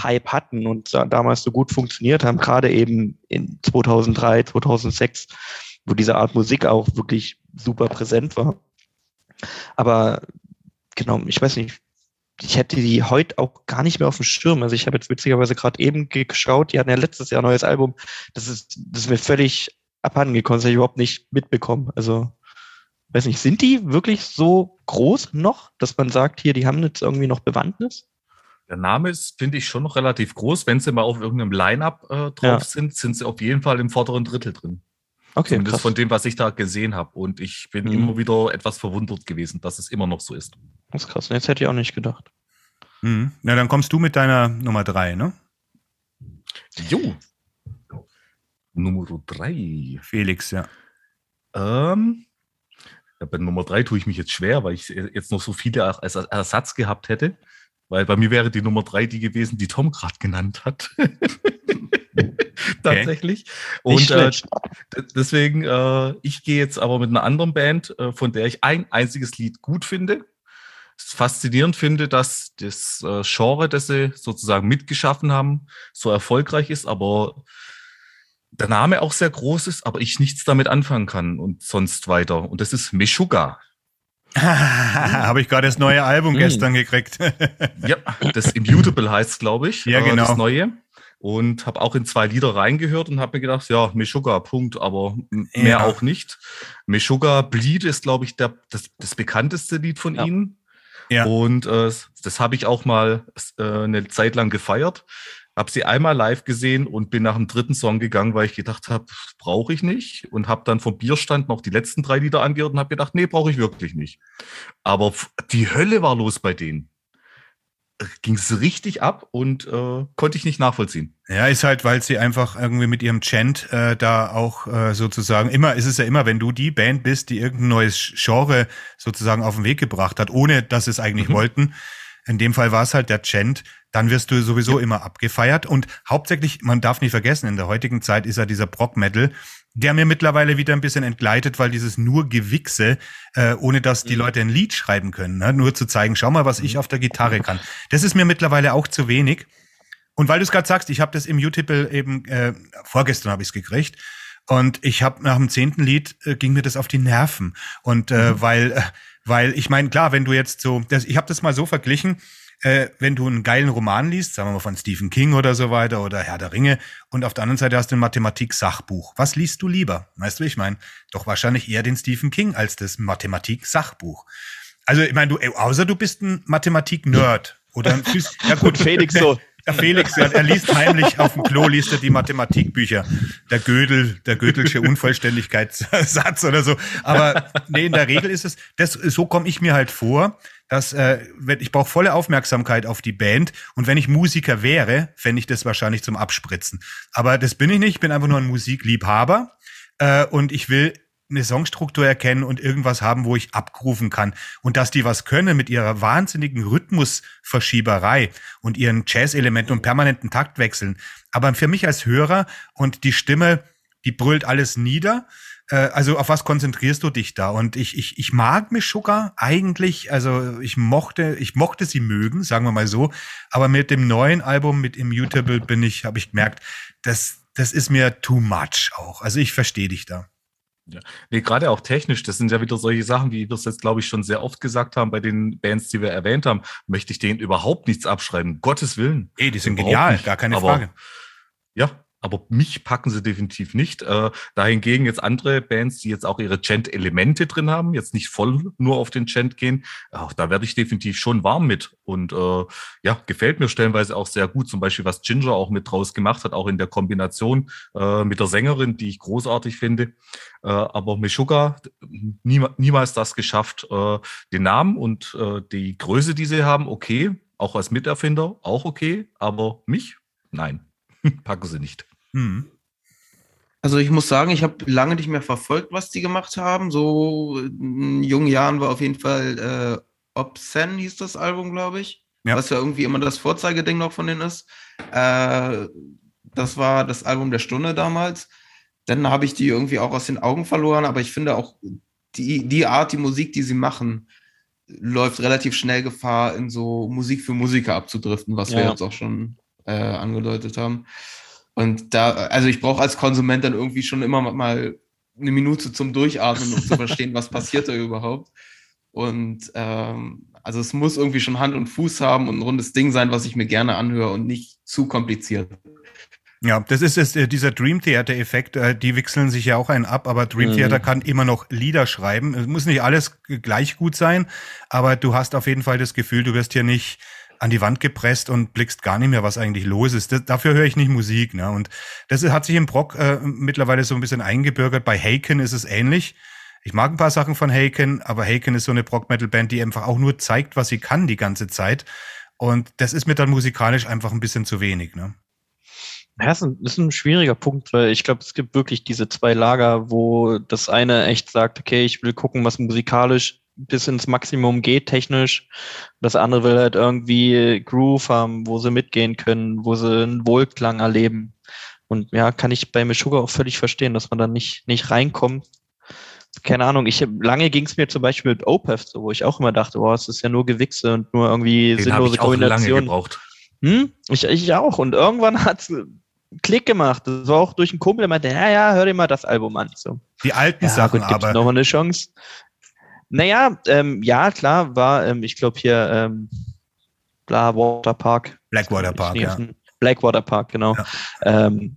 Hype hatten und damals so gut funktioniert haben, gerade eben in 2003, 2006, wo diese Art Musik auch wirklich super präsent war. Aber genau, ich weiß nicht, ich hätte die heute auch gar nicht mehr auf dem Schirm. Also ich habe jetzt witzigerweise gerade eben geschaut, die hatten ja letztes Jahr ein neues Album. Das ist, das ist mir völlig abhanden gekommen, das habe ich überhaupt nicht mitbekommen. Also, weiß nicht, sind die wirklich so groß noch, dass man sagt, hier, die haben jetzt irgendwie noch Bewandtnis? Der Name ist, finde ich, schon noch relativ groß. Wenn sie mal auf irgendeinem Line-Up äh, drauf ja. sind, sind sie auf jeden Fall im vorderen Drittel drin. Okay, Zumindest krass. von dem, was ich da gesehen habe. Und ich bin mhm. immer wieder etwas verwundert gewesen, dass es immer noch so ist. Das ist krass. Jetzt hätte ich auch nicht gedacht. Mhm. Na, dann kommst du mit deiner Nummer drei, ne? Jo. Nummer drei. Felix, ja. Ähm, ja, bei Nummer drei tue ich mich jetzt schwer, weil ich jetzt noch so viele als Ersatz gehabt hätte. Weil bei mir wäre die Nummer drei die gewesen, die Tom gerade genannt hat. Tatsächlich. Und äh, deswegen, äh, ich gehe jetzt aber mit einer anderen Band, äh, von der ich ein einziges Lied gut finde. Faszinierend finde, dass das äh, Genre, das sie sozusagen mitgeschaffen haben, so erfolgreich ist, aber der Name auch sehr groß ist, aber ich nichts damit anfangen kann und sonst weiter. Und das ist Meshuga. Habe ich gerade das neue Album mm. gestern gekriegt. ja, das Immutable heißt, glaube ich. Ja, genau. Das neue. Und habe auch in zwei Lieder reingehört und habe mir gedacht, ja, Meshuggah, Punkt, aber mehr ja. auch nicht. Meshuggah Bleed ist, glaube ich, der, das, das bekannteste Lied von ja. ihnen. Ja. Und äh, das habe ich auch mal äh, eine Zeit lang gefeiert. Habe sie einmal live gesehen und bin nach dem dritten Song gegangen, weil ich gedacht habe, brauche ich nicht. Und habe dann vom Bierstand noch die letzten drei Lieder angehört und habe gedacht, nee, brauche ich wirklich nicht. Aber die Hölle war los bei denen. Ging es richtig ab und äh, konnte ich nicht nachvollziehen. Ja, ist halt, weil sie einfach irgendwie mit ihrem Chant äh, da auch äh, sozusagen immer, ist es ja immer, wenn du die Band bist, die irgendein neues Genre sozusagen auf den Weg gebracht hat, ohne dass sie es eigentlich mhm. wollten. In dem Fall war es halt der Chant, dann wirst du sowieso ja. immer abgefeiert. Und hauptsächlich, man darf nicht vergessen, in der heutigen Zeit ist ja dieser Brock-Metal, der mir mittlerweile wieder ein bisschen entgleitet, weil dieses nur Gewichse, äh, ohne dass die mhm. Leute ein Lied schreiben können, ne? nur zu zeigen, schau mal, was ich mhm. auf der Gitarre kann. Das ist mir mittlerweile auch zu wenig. Und weil du es gerade sagst, ich habe das im Utipple eben, äh, vorgestern habe ich es gekriegt. Und ich habe nach dem zehnten Lied äh, ging mir das auf die Nerven. Und äh, mhm. weil, äh, weil ich meine, klar, wenn du jetzt so, das, ich habe das mal so verglichen, äh, wenn du einen geilen Roman liest, sagen wir mal von Stephen King oder so weiter oder Herr der Ringe, und auf der anderen Seite hast du ein Mathematik-Sachbuch. Was liest du lieber? Weißt du, ich meine, doch wahrscheinlich eher den Stephen King als das Mathematik-Sachbuch. Also, ich meine, du, außer du bist ein Mathematik-Nerd oder ein Phys Ja gut, Felix so. Der Felix, ja, er liest heimlich auf dem Klo, liest er die Mathematikbücher. Der Gödel, der Gödelsche Unvollständigkeitssatz oder so. Aber nee, in der Regel ist es, das, so komme ich mir halt vor, dass äh, ich brauche volle Aufmerksamkeit auf die Band und wenn ich Musiker wäre, fände ich das wahrscheinlich zum Abspritzen. Aber das bin ich nicht, ich bin einfach nur ein Musikliebhaber äh, und ich will eine Songstruktur erkennen und irgendwas haben, wo ich abrufen kann. Und dass die was können mit ihrer wahnsinnigen Rhythmusverschieberei und ihren Jazz-Elementen und permanenten Taktwechseln. Aber für mich als Hörer und die Stimme, die brüllt alles nieder also auf was konzentrierst du dich da? Und ich, ich, ich mag Meshuggah eigentlich, also ich mochte, ich mochte sie mögen, sagen wir mal so. Aber mit dem neuen Album, mit Immutable, bin ich, habe ich gemerkt, das, das ist mir too much auch. Also ich verstehe dich da. Ja, nee, gerade auch technisch, das sind ja wieder solche Sachen, wie wir es jetzt, glaube ich, schon sehr oft gesagt haben bei den Bands, die wir erwähnt haben, möchte ich denen überhaupt nichts abschreiben. Gottes Willen. Ey, die sind genial, nicht. gar keine Aber, Frage. Ja, aber mich packen sie definitiv nicht. Äh, dahingegen jetzt andere Bands, die jetzt auch ihre Chant-Elemente drin haben, jetzt nicht voll nur auf den Chant gehen, auch da werde ich definitiv schon warm mit. Und äh, ja, gefällt mir stellenweise auch sehr gut. Zum Beispiel, was Ginger auch mit draus gemacht hat, auch in der Kombination äh, mit der Sängerin, die ich großartig finde. Äh, aber Meshuggah, niema, niemals das geschafft. Äh, den Namen und äh, die Größe, die sie haben, okay. Auch als Miterfinder, auch okay. Aber mich, nein. Packen sie nicht. Hm. Also ich muss sagen, ich habe lange nicht mehr verfolgt, was die gemacht haben. So in jungen Jahren war auf jeden Fall äh, Obscene hieß das Album, glaube ich. Ja. Was ja irgendwie immer das Vorzeigeding noch von denen ist. Äh, das war das Album der Stunde damals. Dann habe ich die irgendwie auch aus den Augen verloren, aber ich finde auch die, die Art, die Musik, die sie machen, läuft relativ schnell Gefahr, in so Musik für Musiker abzudriften, was wir Ja. jetzt auch schon äh, angedeutet haben. Und da, also ich brauche als Konsument dann irgendwie schon immer mal eine Minute zum Durchatmen, um zu verstehen, was passiert da überhaupt. Und ähm, also es muss irgendwie schon Hand und Fuß haben und ein rundes Ding sein, was ich mir gerne anhöre und nicht zu kompliziert. Ja, das ist es, äh, dieser Dream Theater-Effekt, äh, die wechseln sich ja auch einen ab, aber Dream Mhm. Theater kann immer noch Lieder schreiben. Es muss nicht alles gleich gut sein, aber du hast auf jeden Fall das Gefühl, du wirst hier nicht an die Wand gepresst und blickst gar nicht mehr, was eigentlich los ist. Das, dafür höre ich nicht Musik. Ne? Und das hat sich im Brock äh, mittlerweile so ein bisschen eingebürgert. Bei Haken ist es ähnlich. Ich mag ein paar Sachen von Haken, aber Haken ist so eine Brock-Metal-Band, die einfach auch nur zeigt, was sie kann die ganze Zeit. Und das ist mir dann musikalisch einfach ein bisschen zu wenig. Ne? Ja, das ist ein, das ist ein schwieriger Punkt, weil ich glaube, es gibt wirklich diese zwei Lager, wo das eine echt sagt, okay, ich will gucken, was musikalisch bis ins Maximum geht, technisch. Das andere will halt irgendwie Groove haben, wo sie mitgehen können, wo sie einen Wohlklang erleben. Und ja, kann ich bei Meshuggah auch völlig verstehen, dass man da nicht, nicht reinkommt. Keine Ahnung, ich lange ging es mir zum Beispiel mit Opeth, so, wo ich auch immer dachte, boah, es ist ja nur Gewichse und nur irgendwie Den sinnlose ich Kombinationen. gebraucht. Hm? Ich, ich auch. Und irgendwann hat's Klick gemacht. Das war auch durch einen Kumpel, der meinte, ja, ja, hör dir mal das Album an. Ich so, Die alten ja, Sachen gut, aber. noch mal eine Chance. Naja, ähm, ja, klar, war, ähm, ich glaube hier, ähm, bla, Water Park. Blackwater Park, ja. Blackwater Park, genau. Ähm,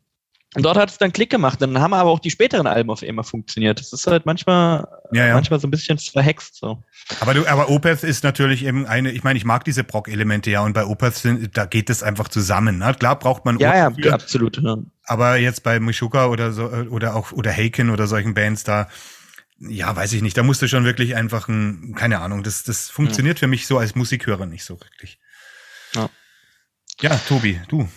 und dort hat es dann Klick gemacht. Dann haben aber auch die späteren Alben auf einmal funktioniert. Das ist halt manchmal, Ja, ja. manchmal so ein bisschen verhext. So. Aber du, aber Opeth ist natürlich eben eine, ich meine, ich mag diese Brock-Elemente ja und bei Opeth sind, da geht es einfach zusammen. Ne? Klar braucht man Ja, ja, Ohren für, absolut. Ja. aber jetzt bei Meshuggah oder so oder auch oder Haken oder solchen Bands da, ja, weiß ich nicht, da musst du schon wirklich einfach ein, keine Ahnung, das, das funktioniert für mich so als Musikhörer nicht so wirklich. Ja. Ja, Tobi, du.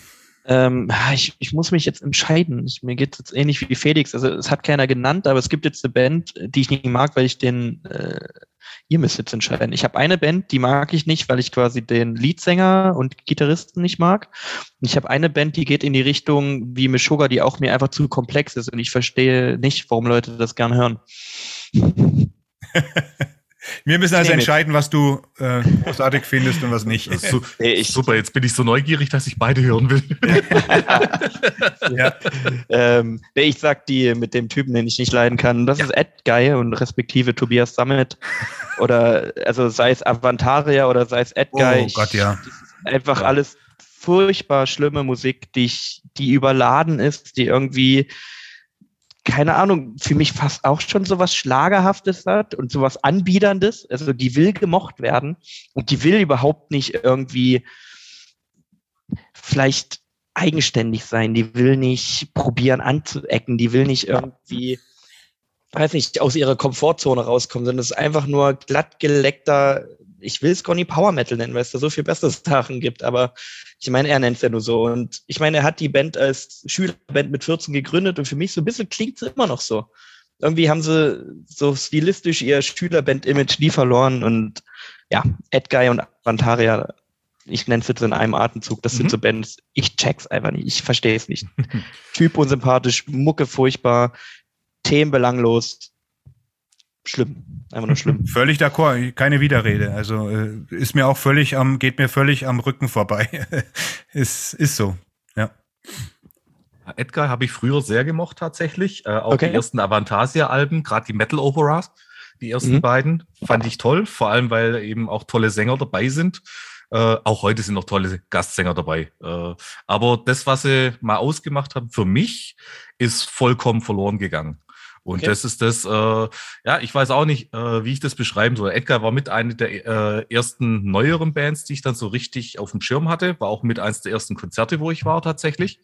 Ähm, ich, ich muss mich jetzt entscheiden. Ich, mir geht es jetzt ähnlich wie Felix. Also es hat keiner genannt, aber es gibt jetzt eine Band, die ich nicht mag, weil ich den, äh, ihr müsst jetzt entscheiden. Ich habe eine Band, die mag ich nicht, weil ich quasi den Leadsänger und Gitarristen nicht mag. Und ich habe eine Band, die geht in die Richtung wie Meshuggah, die auch mir einfach zu komplex ist und ich verstehe nicht, warum Leute das gern hören. Wir müssen also entscheiden, was du äh, großartig findest und was nicht. So, Nee, ich- super, jetzt bin ich so neugierig, dass ich beide hören will. ja. ähm, nee, ich sag die mit dem Typen, den ich nicht leiden kann. Das ist Ed Guy und respektive Tobias Summit. Oder also sei es Avantaria oder sei es Ed Oh Guy. Ich- Gott, ja. Das ist einfach alles furchtbar schlimme Musik, die, ich, die überladen ist, die irgendwie, keine Ahnung, für mich fast auch schon sowas Schlagerhaftes hat und sowas Anbiederndes. Also die will gemocht werden und die will überhaupt nicht irgendwie vielleicht eigenständig sein. Die will nicht probieren anzuecken. Die will nicht irgendwie, weiß nicht, aus ihrer Komfortzone rauskommen, sondern es ist einfach nur glatt geleckter, ich will es nicht Power Metal nennen, weil es da so viel bessere Sachen gibt, aber ich meine, er nennt es ja nur so. Und ich meine, er hat die Band als Schülerband mit 14 gegründet und für mich so ein bisschen klingt es immer noch so. Irgendwie haben sie so stilistisch ihr Schülerband-Image nie verloren und ja, Edguy und Avantaria, ich nenne es jetzt in einem Atemzug, das Mhm. sind so Bands, ich check's einfach nicht, ich verstehe es nicht. typ unsympathisch, Mucke furchtbar, Themen belanglos, schlimm, einfach nur schlimm. Völlig d'accord, keine Widerrede. Also äh, ist mir auch völlig am, geht mir völlig am Rücken vorbei. ist, ist so, ja. Edgar habe ich früher sehr gemocht tatsächlich. Äh, auch Okay. die ersten Avantasia-Alben, gerade die Metal Operas, die ersten Mhm. beiden, fand ich toll. Vor allem, weil eben auch tolle Sänger dabei sind. Äh, auch heute sind noch tolle Gastsänger dabei. Äh, aber das, was sie mal ausgemacht haben, für mich, ist vollkommen verloren gegangen. Und Okay. das ist das, äh, ja, ich weiß auch nicht, äh, wie ich das beschreiben soll. Edgar war mit einer der äh, ersten neueren Bands, die ich dann so richtig auf dem Schirm hatte, war auch mit eins der ersten Konzerte, wo ich war tatsächlich.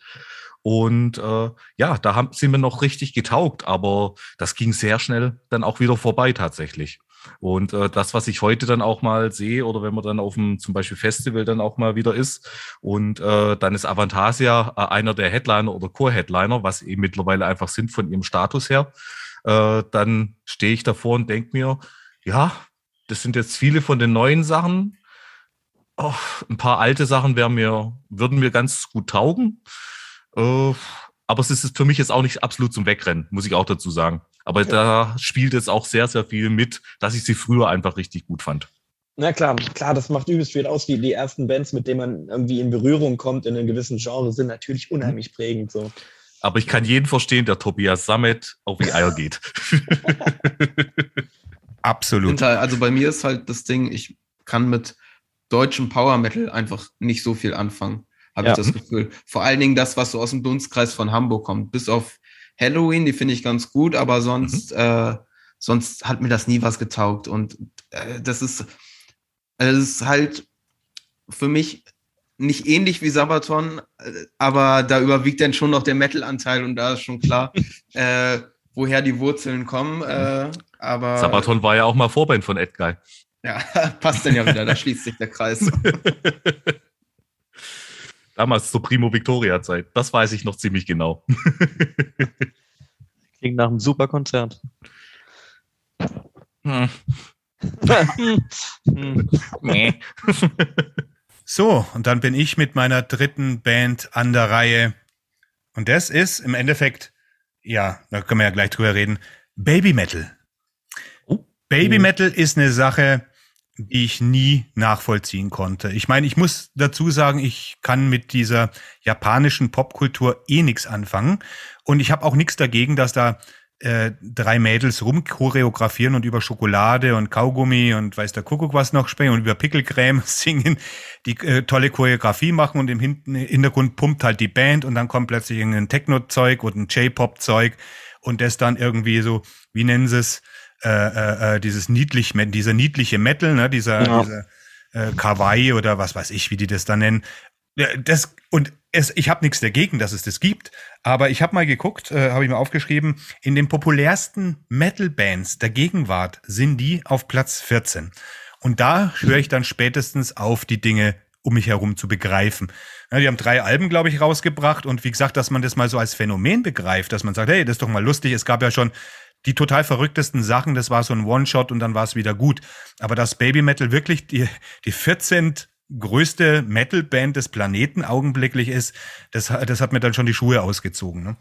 Und äh, ja, da haben, sind wir noch richtig getaugt, aber das ging sehr schnell dann auch wieder vorbei tatsächlich. Und äh, das, was ich heute dann auch mal sehe, oder wenn man dann auf dem zum Beispiel Festival dann auch mal wieder ist, und äh, dann ist Avantasia äh, einer der Headliner oder Core-Headliner, was eben mittlerweile einfach sind von ihrem Status her, äh, dann stehe ich davor und denke mir, ja, das sind jetzt viele von den neuen Sachen. Oh, ein paar alte Sachen wären mir, würden mir ganz gut taugen. Äh, aber es ist für mich jetzt auch nicht absolut zum Wegrennen, muss ich auch dazu sagen. Aber da spielt jetzt auch sehr, sehr viel mit, dass ich sie früher einfach richtig gut fand. Na klar, klar, das macht übelst viel aus. Die, die ersten Bands, mit denen man irgendwie in Berührung kommt in einem gewissen Genre, sind natürlich unheimlich prägend. So. Aber ich kann jeden verstehen, der Tobias Sammet auf die Eier geht. Absolut. Hinter- Also bei mir ist halt das Ding, ich kann mit deutschem Power Metal einfach nicht so viel anfangen, habe Ja. ich das Gefühl. Vor allen Dingen das, was so aus dem Dunstkreis von Hamburg kommt. Bis auf Halloween, die finde ich ganz gut, aber sonst, äh, sonst hat mir das nie was getaugt. Und äh, das ist, das ist halt für mich nicht ähnlich wie Sabaton, äh, aber da überwiegt dann schon noch der Metal-Anteil und da ist schon klar, äh, woher die Wurzeln kommen. Äh, aber Sabaton war ja auch mal Vorband von Edguy. ja, passt dann ja wieder, da schließt sich der Kreis. Damals zur Primo Victoria Zeit. Das weiß ich noch ziemlich genau. Klingt nach einem super Konzert. Hm. Hm. Nee. So, und dann bin ich mit meiner dritten Band an der Reihe. Und das ist im Endeffekt, ja, da können wir ja gleich drüber reden, Baby Metal. Oh. Baby. Metal ist eine Sache, die ich nie nachvollziehen konnte. Ich meine, ich muss dazu sagen, ich kann mit dieser japanischen Popkultur eh nichts anfangen. Und ich habe auch nichts dagegen, dass da äh, drei Mädels rumchoreografieren und über Schokolade und Kaugummi und weiß der Kuckuck was noch sprechen und über Pickelcreme singen, die äh, tolle Choreografie machen und im Hin Hintergrund pumpt halt die Band und dann kommt plötzlich irgendein Techno-Zeug und ein J-Pop-Zeug und das dann irgendwie so, wie nennen sie es, äh, äh, äh, dieses niedlich, dieser niedliche Metal, ne, dieser, Ja. dieser äh, Kawaii oder was weiß ich, wie die das dann nennen. Das, und es, ich habe nichts dagegen, dass es das gibt, aber ich habe mal geguckt, äh, habe ich mal aufgeschrieben, in den populärsten Metal-Bands der Gegenwart sind die auf Platz 14. Und da höre ich dann spätestens auf, die Dinge um mich herum zu begreifen. Ja, die haben drei Alben, glaube ich, rausgebracht und wie gesagt, dass man das mal so als Phänomen begreift, dass man sagt, hey, das ist doch mal lustig. Es gab ja schon die total verrücktesten Sachen, das war so ein One-Shot und dann war es wieder gut. Aber dass Baby Metal wirklich die, die 14 größte Metal-Band des Planeten augenblicklich ist, das, das hat mir dann schon die Schuhe ausgezogen. Ne?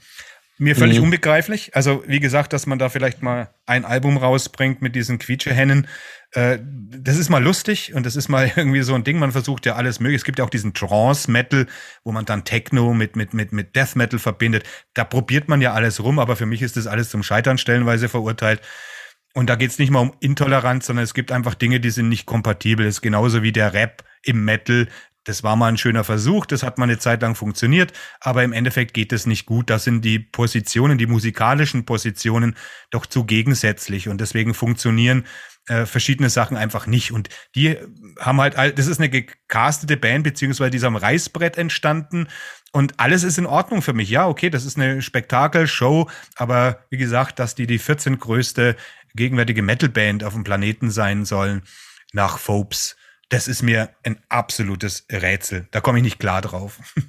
Mir völlig Mhm. unbegreiflich. Also, wie gesagt, dass man da vielleicht mal ein Album rausbringt mit diesen Quietschehennen. Äh, das ist mal lustig und das ist mal irgendwie so ein Ding. Man versucht ja alles mögliche. Es gibt ja auch diesen Trance-Metal, wo man dann Techno mit, mit, mit, mit Death Metal verbindet. Da probiert man ja alles rum, aber für mich ist das alles zum Scheitern stellenweise verurteilt. Und da geht's nicht mal um Intoleranz, sondern es gibt einfach Dinge, die sind nicht kompatibel. Das ist genauso wie der Rap im Metal. Das war mal ein schöner Versuch, das hat mal eine Zeit lang funktioniert, aber im Endeffekt geht es nicht gut. Das sind die Positionen, die musikalischen Positionen doch zu gegensätzlich und deswegen funktionieren äh, verschiedene Sachen einfach nicht. Und die haben halt, das ist eine gecastete Band, beziehungsweise die ist am Reißbrett entstanden und alles ist in Ordnung für mich. Ja, okay, das ist eine Spektakelshow, aber wie gesagt, dass die die 14 größte gegenwärtige Metalband auf dem Planeten sein sollen, nach Phobes, das ist mir ein absolutes Rätsel. Da komme ich nicht klar drauf.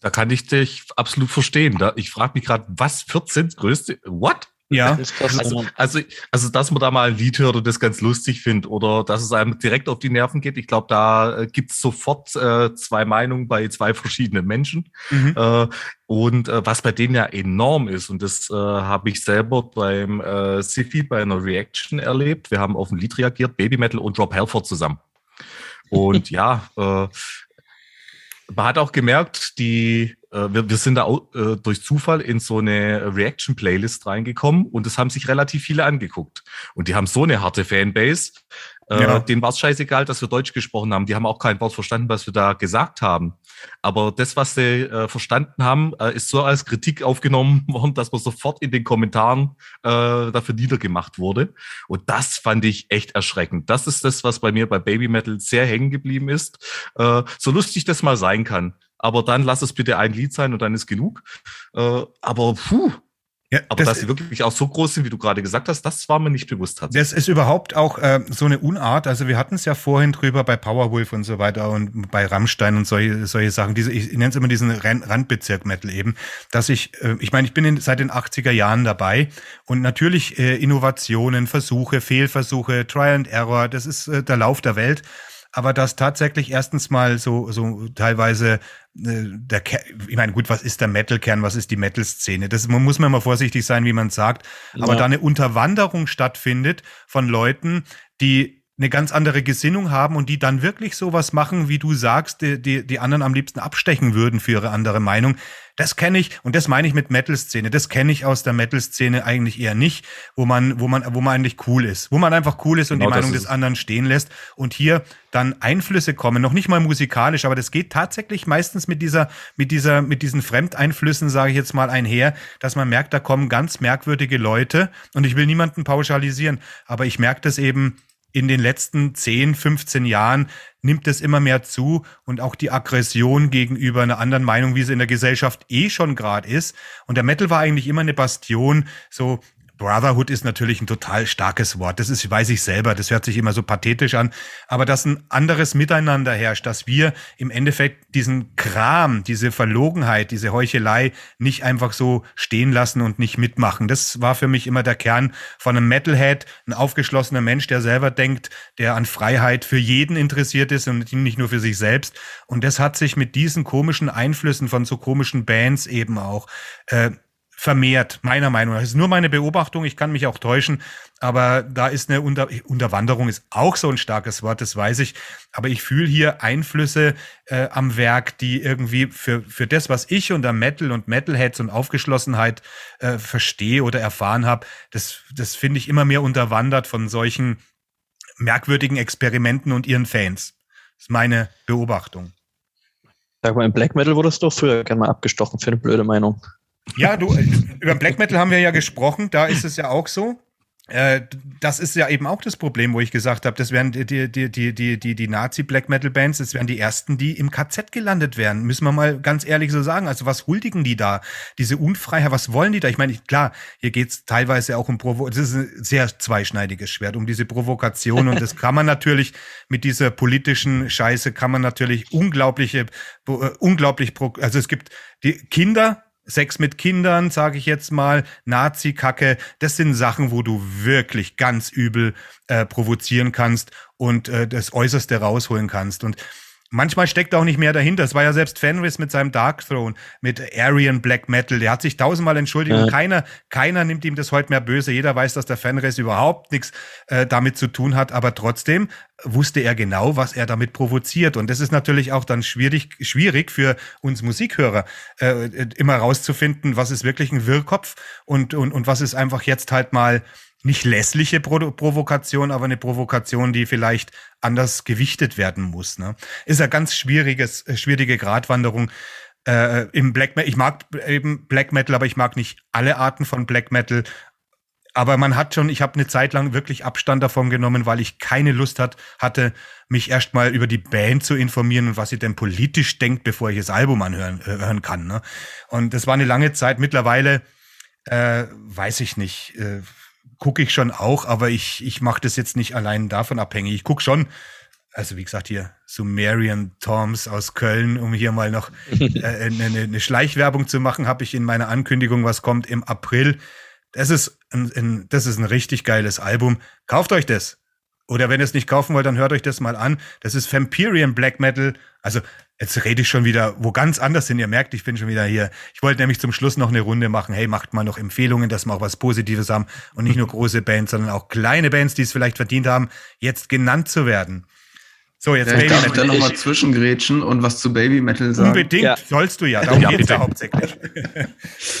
Da kann ich dich absolut verstehen. Da, ich frage mich gerade, was 14 größte? What? Ja. Also, also, also, dass man da mal ein Lied hört und das ganz lustig findet oder dass es einem direkt auf die Nerven geht. Ich glaube, da äh, gibt's sofort äh, zwei Meinungen bei zwei verschiedenen Menschen. mhm. Äh, und äh, was bei denen ja enorm ist, und das äh, habe ich selber beim äh, Siffy bei einer Reaction erlebt. Wir haben auf ein Lied reagiert, Baby Metal und Rob Halford zusammen. Und ja, äh, man hat auch gemerkt, die äh, wir, wir sind da auch, äh, durch Zufall in so eine Reaction-Playlist reingekommen und es haben sich relativ viele angeguckt. Und die haben so eine harte Fanbase. Äh, ja. Denen war es scheißegal, dass wir Deutsch gesprochen haben. Die haben auch kein Wort verstanden, was wir da gesagt haben. Aber das, was sie äh, verstanden haben, äh, ist so als Kritik aufgenommen worden, dass man sofort in den Kommentaren äh, dafür niedergemacht wurde. Und das fand ich echt erschreckend. Das ist das, was bei mir bei Baby Metal sehr hängen geblieben ist. Äh, so lustig das mal sein kann aber dann lass es bitte ein Lied sein und dann ist genug. Äh, aber puh, ja, aber das, dass sie wirklich auch so groß sind, wie du gerade gesagt hast, das war mir nicht bewusst. Das ist überhaupt auch äh, so eine Unart. Also wir hatten es ja vorhin drüber bei Powerwolf und so weiter und bei Rammstein und solche, solche Sachen. Diese, ich nenne es immer diesen Randbezirk-Metal eben, dass ich, äh, ich meine, ich bin in, seit den 80er Jahren dabei und natürlich äh, Innovationen, Versuche, Fehlversuche, Trial and Error, das ist äh, der Lauf der Welt aber dass tatsächlich erstens mal so, so teilweise der Ker ich meine, gut, was ist der Metal-Kern, was ist die Metal-Szene? Das man muss man mal vorsichtig sein, wie man sagt, ja. aber da eine Unterwanderung stattfindet von Leuten, die eine ganz andere Gesinnung haben und die dann wirklich sowas machen, wie du sagst, die, die, die anderen am liebsten abstechen würden für ihre andere Meinung. Das kenne ich und das meine ich mit Metal-Szene. Das kenne ich aus der Metal-Szene eigentlich eher nicht, wo man, wo man, wo man eigentlich cool ist, wo man einfach cool ist und genau, die Meinung des anderen stehen lässt und hier dann Einflüsse kommen, noch nicht mal musikalisch, aber das geht tatsächlich meistens mit dieser, mit dieser, mit diesen Fremdeinflüssen, sage ich jetzt mal einher, dass man merkt, da kommen ganz merkwürdige Leute und ich will niemanden pauschalisieren, aber ich merke das eben in den letzten 10, 15 Jahren nimmt es immer mehr zu und auch die Aggression gegenüber einer anderen Meinung, wie sie in der Gesellschaft eh schon gerade ist. Und der Metal war eigentlich immer eine Bastion, so Brotherhood ist natürlich ein total starkes Wort. Das ist, weiß ich selber, das hört sich immer so pathetisch an. Aber dass ein anderes Miteinander herrscht, dass wir im Endeffekt diesen Kram, diese Verlogenheit, diese Heuchelei nicht einfach so stehen lassen und nicht mitmachen. Das war für mich immer der Kern von einem Metalhead, ein aufgeschlossener Mensch, der selber denkt, der an Freiheit für jeden interessiert ist und nicht nur für sich selbst. Und das hat sich mit diesen komischen Einflüssen von so komischen Bands eben auch äh, vermehrt, meiner Meinung nach. Das ist nur meine Beobachtung, ich kann mich auch täuschen, aber da ist eine Unter Unterwanderung ist auch so ein starkes Wort, das weiß ich. Aber ich fühle hier Einflüsse äh, am Werk, die irgendwie für, für das, was ich unter Metal und Metalheads und Aufgeschlossenheit äh, verstehe oder erfahren habe, das, das finde ich immer mehr unterwandert von solchen merkwürdigen Experimenten und ihren Fans. Das ist meine Beobachtung. Sag mal, im Black Metal wurdest du früher gerne mal abgestochen für eine blöde Meinung. Ja, du, äh, über Black Metal haben wir ja gesprochen, da ist es ja auch so. Äh, das ist ja eben auch das Problem, wo ich gesagt habe, das wären die, die, die, die, die, die Nazi-Black Metal-Bands, das wären die ersten, die im KZ gelandet wären. Müssen wir mal ganz ehrlich so sagen. Also was huldigen die da? Diese Unfreiheit, was wollen die da? Ich meine, klar, hier geht's teilweise auch um Provo, das ist ein sehr zweischneidiges Schwert, um diese Provokation. Und das kann man natürlich mit dieser politischen Scheiße kann man natürlich unglaubliche, äh, unglaublich, also es gibt die Kinder, Sex mit Kindern, sage ich jetzt mal, Nazi-Kacke, das sind Sachen, wo du wirklich ganz übel äh, provozieren kannst und äh, das Äußerste rausholen kannst. Und manchmal steckt auch nicht mehr dahinter. Es war ja selbst Fenris mit seinem Dark Throne, mit Aryan Black Metal. Der hat sich tausendmal entschuldigt ja. und keiner, keiner nimmt ihm das heute mehr böse. Jeder weiß, dass der Fenris überhaupt nichts äh, damit zu tun hat. Aber trotzdem wusste er genau, was er damit provoziert. Und das ist natürlich auch dann schwierig, schwierig für uns Musikhörer, äh, immer rauszufinden, was ist wirklich ein Wirrkopf und, und, und was ist einfach jetzt halt mal nicht lässliche Pro Provokation, aber eine Provokation, die vielleicht anders gewichtet werden muss. Ne? Ist ja ganz schwieriges, äh, schwierige Gratwanderung. Äh, im Black Metal, ich mag eben Black Metal, aber ich mag nicht alle Arten von Black Metal. Aber man hat schon, ich habe eine Zeit lang wirklich Abstand davon genommen, weil ich keine Lust hat, hatte, mich erstmal über die Band zu informieren und was sie denn politisch denkt, bevor ich das Album anhören äh, hören kann. Ne? Und das war eine lange Zeit. Mittlerweile äh, weiß ich nicht. Äh, gucke ich schon auch, aber ich, ich mache das jetzt nicht allein davon abhängig. Ich gucke schon, also wie gesagt, hier Sumerian Toms aus Köln, um hier mal noch äh, eine, eine Schleichwerbung zu machen, habe ich in meiner Ankündigung, was kommt im April. Das ist ein, ein, das ist ein richtig geiles Album. Kauft euch das. Oder wenn ihr es nicht kaufen wollt, dann hört euch das mal an. Das ist Vampirian Black Metal. Also Jetzt rede ich schon wieder wo ganz anders hin. Ihr merkt, ich bin schon wieder hier. Ich wollte nämlich zum Schluss noch eine Runde machen. Hey, macht mal noch Empfehlungen, dass wir auch was Positives haben und nicht nur große Bands, sondern auch kleine Bands, die es vielleicht verdient haben, jetzt genannt zu werden. So, jetzt ja, Baby Metal. Ich da nochmal zwischengrätschen und was zu Baby Metal sagen. Unbedingt, ja. sollst du ja. Darum ja, geht's ja hauptsächlich.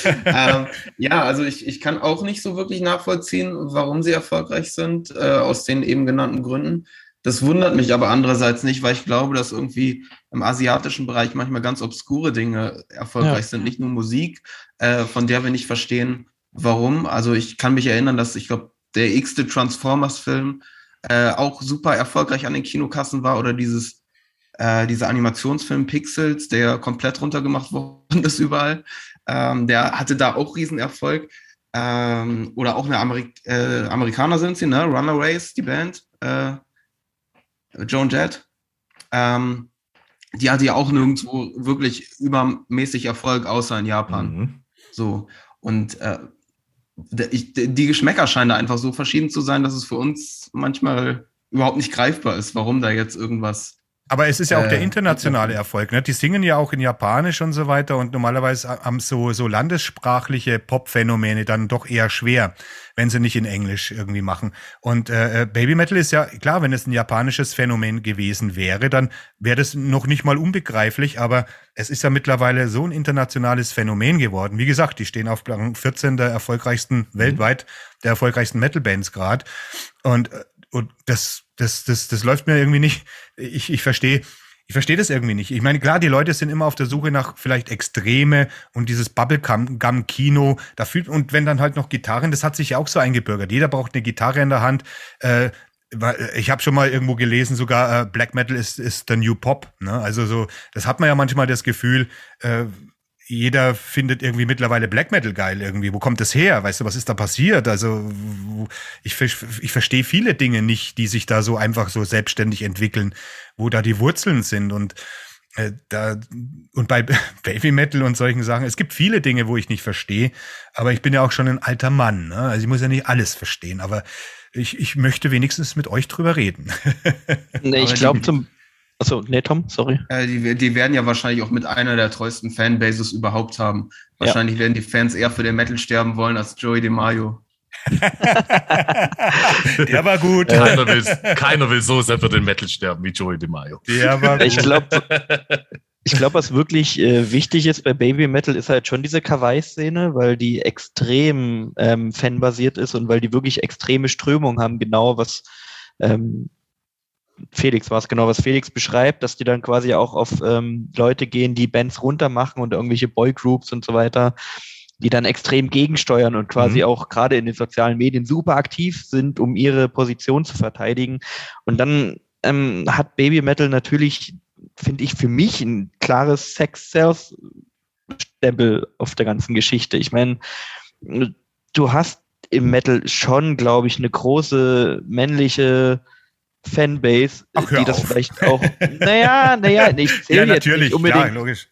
ähm, ja, also ich, ich kann auch nicht so wirklich nachvollziehen, warum sie erfolgreich sind, äh, aus den eben genannten Gründen. Das wundert mich aber andererseits nicht, weil ich glaube, dass irgendwie im asiatischen Bereich manchmal ganz obskure Dinge erfolgreich ja. sind, nicht nur Musik, äh, von der wir nicht verstehen, warum. Also ich kann mich erinnern, dass ich glaube, der x-te Transformers-Film äh, auch super erfolgreich an den Kinokassen war oder dieses äh, dieser Animationsfilm Pixels, der komplett runtergemacht worden ist überall, ähm, der hatte da auch Riesenerfolg. Ähm, oder auch eine Amerik äh, Amerikaner sind sie, ne? Runaways, die Band, äh, Joan Jett. Ähm, die hatte ja auch nirgendwo wirklich übermäßig Erfolg, außer in Japan. Mhm. So. Und äh, die Geschmäcker scheinen da einfach so verschieden zu sein, dass es für uns manchmal überhaupt nicht greifbar ist, warum da jetzt irgendwas aber es ist ja auch äh, der internationale Erfolg. Ne? Die singen ja auch in Japanisch und so weiter und normalerweise haben so, so landessprachliche Pop-Phänomene dann doch eher schwer, wenn sie nicht in Englisch irgendwie machen. Und äh, äh Baby Metal ist ja, klar, wenn es ein japanisches Phänomen gewesen wäre, dann wäre das noch nicht mal unbegreiflich, aber es ist ja mittlerweile so ein internationales Phänomen geworden. Wie gesagt, die stehen auf Rang 14 der erfolgreichsten, mhm. weltweit der erfolgreichsten Metal-Bands gerade. Und äh, und das, das, das, das läuft mir irgendwie nicht. Ich, ich verstehe, ich verstehe das irgendwie nicht. Ich meine, klar, die Leute sind immer auf der Suche nach vielleicht Extreme und dieses Bubblegum-Kino. Und wenn dann halt noch Gitarren, das hat sich ja auch so eingebürgert. Jeder braucht eine Gitarre in der Hand. Äh, ich habe schon mal irgendwo gelesen, sogar äh, Black Metal ist, ist der New Pop. Ne? Also so, das hat man ja manchmal das Gefühl, äh, jeder findet irgendwie mittlerweile Black Metal geil irgendwie. Wo kommt das her? Weißt du, was ist da passiert? Also ich, ich verstehe viele Dinge nicht, die sich da so einfach so selbstständig entwickeln, wo da die Wurzeln sind und äh, da und bei Baby Metal und solchen Sachen. Es gibt viele Dinge, wo ich nicht verstehe, aber ich bin ja auch schon ein alter Mann. Ne? Also ich muss ja nicht alles verstehen, aber ich, ich möchte wenigstens mit euch drüber reden. nee, ich glaube zum Achso, nee, Tom, sorry. Äh, die, die, werden ja wahrscheinlich auch mit einer der treuesten Fanbases überhaupt haben. Wahrscheinlich ja. werden die Fans eher für den Metal sterben wollen als Joey DeMaio. der war gut. Keiner will, keiner will so sehr für den Metal sterben wie Joey DeMaio. Der war gut. Ich glaube, ich glaube, was wirklich äh, wichtig ist bei Baby Metal, ist halt schon diese Kawaii-Szene, weil die extrem ähm, fanbasiert ist und weil die wirklich extreme Strömungen haben, genau was ähm, Felix war es genau, was Felix beschreibt, dass die dann quasi auch auf ähm, Leute gehen, die Bands runtermachen und irgendwelche Boygroups und so weiter, die dann extrem gegensteuern und quasi mhm. auch gerade in den sozialen Medien super aktiv sind, um ihre Position zu verteidigen. Und dann ähm, hat Baby Metal natürlich, finde ich, für mich ein klares Sex-Sales-Stempel auf der ganzen Geschichte. Ich meine, du hast im Metal schon, glaube ich, eine große männliche Fanbase, Ach, die das auf. vielleicht auch. Naja, naja, ich zähle ja, jetzt nicht unbedingt logisch.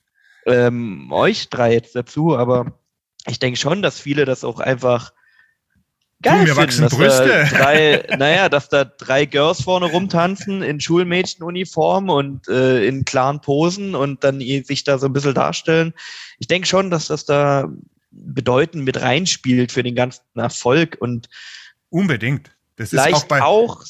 Ähm, euch drei jetzt dazu, aber ich denke schon, dass viele das auch einfach geil du, finden, dass Brüste. da drei, naja, dass da drei Girls vorne rumtanzen in Schulmädchenuniform und äh, in klaren Posen und dann sich da so ein bisschen darstellen. Ich denke schon, dass das da bedeutend mit reinspielt für den ganzen Erfolg und unbedingt. Das ist auch, bei auch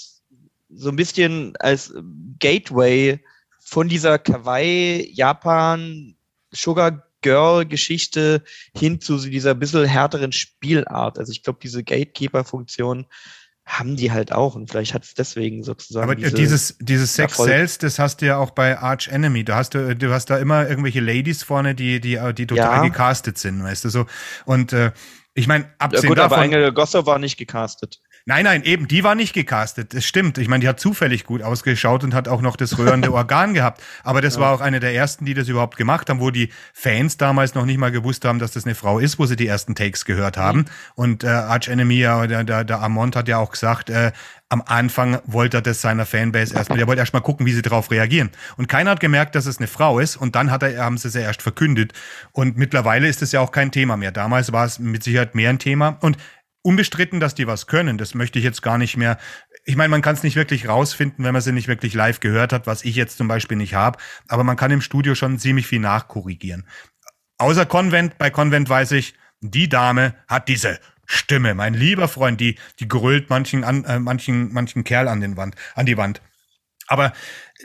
so ein bisschen als Gateway von dieser Kawaii, Japan, Sugar Girl Geschichte hin zu dieser bisschen härteren Spielart. Also ich glaube, diese Gatekeeper-Funktion haben die halt auch und vielleicht hat es deswegen sozusagen. Aber diese dieses, dieses Sex Cells, das hast du ja auch bei Arch Enemy. Du hast, du, du hast da immer irgendwelche Ladies vorne, die, die, die total ja. gecastet sind, weißt du so. Und äh, ich meine, abgesehen ja, gut, davon. Aber Engel Gossow war nicht gecastet. Nein, nein, eben, die war nicht gecastet. Das stimmt. Ich meine, die hat zufällig gut ausgeschaut und hat auch noch das rührende Organ gehabt. Aber das ja. war auch eine der ersten, die das überhaupt gemacht haben, wo die Fans damals noch nicht mal gewusst haben, dass das eine Frau ist, wo sie die ersten Takes gehört haben. Mhm. Und äh, Arch Enemy, der, der, der Amont hat ja auch gesagt, äh, am Anfang wollte er das seiner Fanbase erstmal, der wollte erstmal gucken, wie sie darauf reagieren. Und keiner hat gemerkt, dass es eine Frau ist und dann hat er, haben sie es ja erst verkündet. Und mittlerweile ist es ja auch kein Thema mehr. Damals war es mit Sicherheit mehr ein Thema. Und unbestritten, dass die was können. Das möchte ich jetzt gar nicht mehr. Ich meine, man kann es nicht wirklich rausfinden, wenn man sie nicht wirklich live gehört hat, was ich jetzt zum Beispiel nicht habe. Aber man kann im Studio schon ziemlich viel nachkorrigieren. Außer Konvent, bei Konvent weiß ich, die Dame hat diese Stimme. Mein lieber Freund, die, die grüllt manchen, an, äh, manchen, manchen Kerl an den Wand, an die Wand. Aber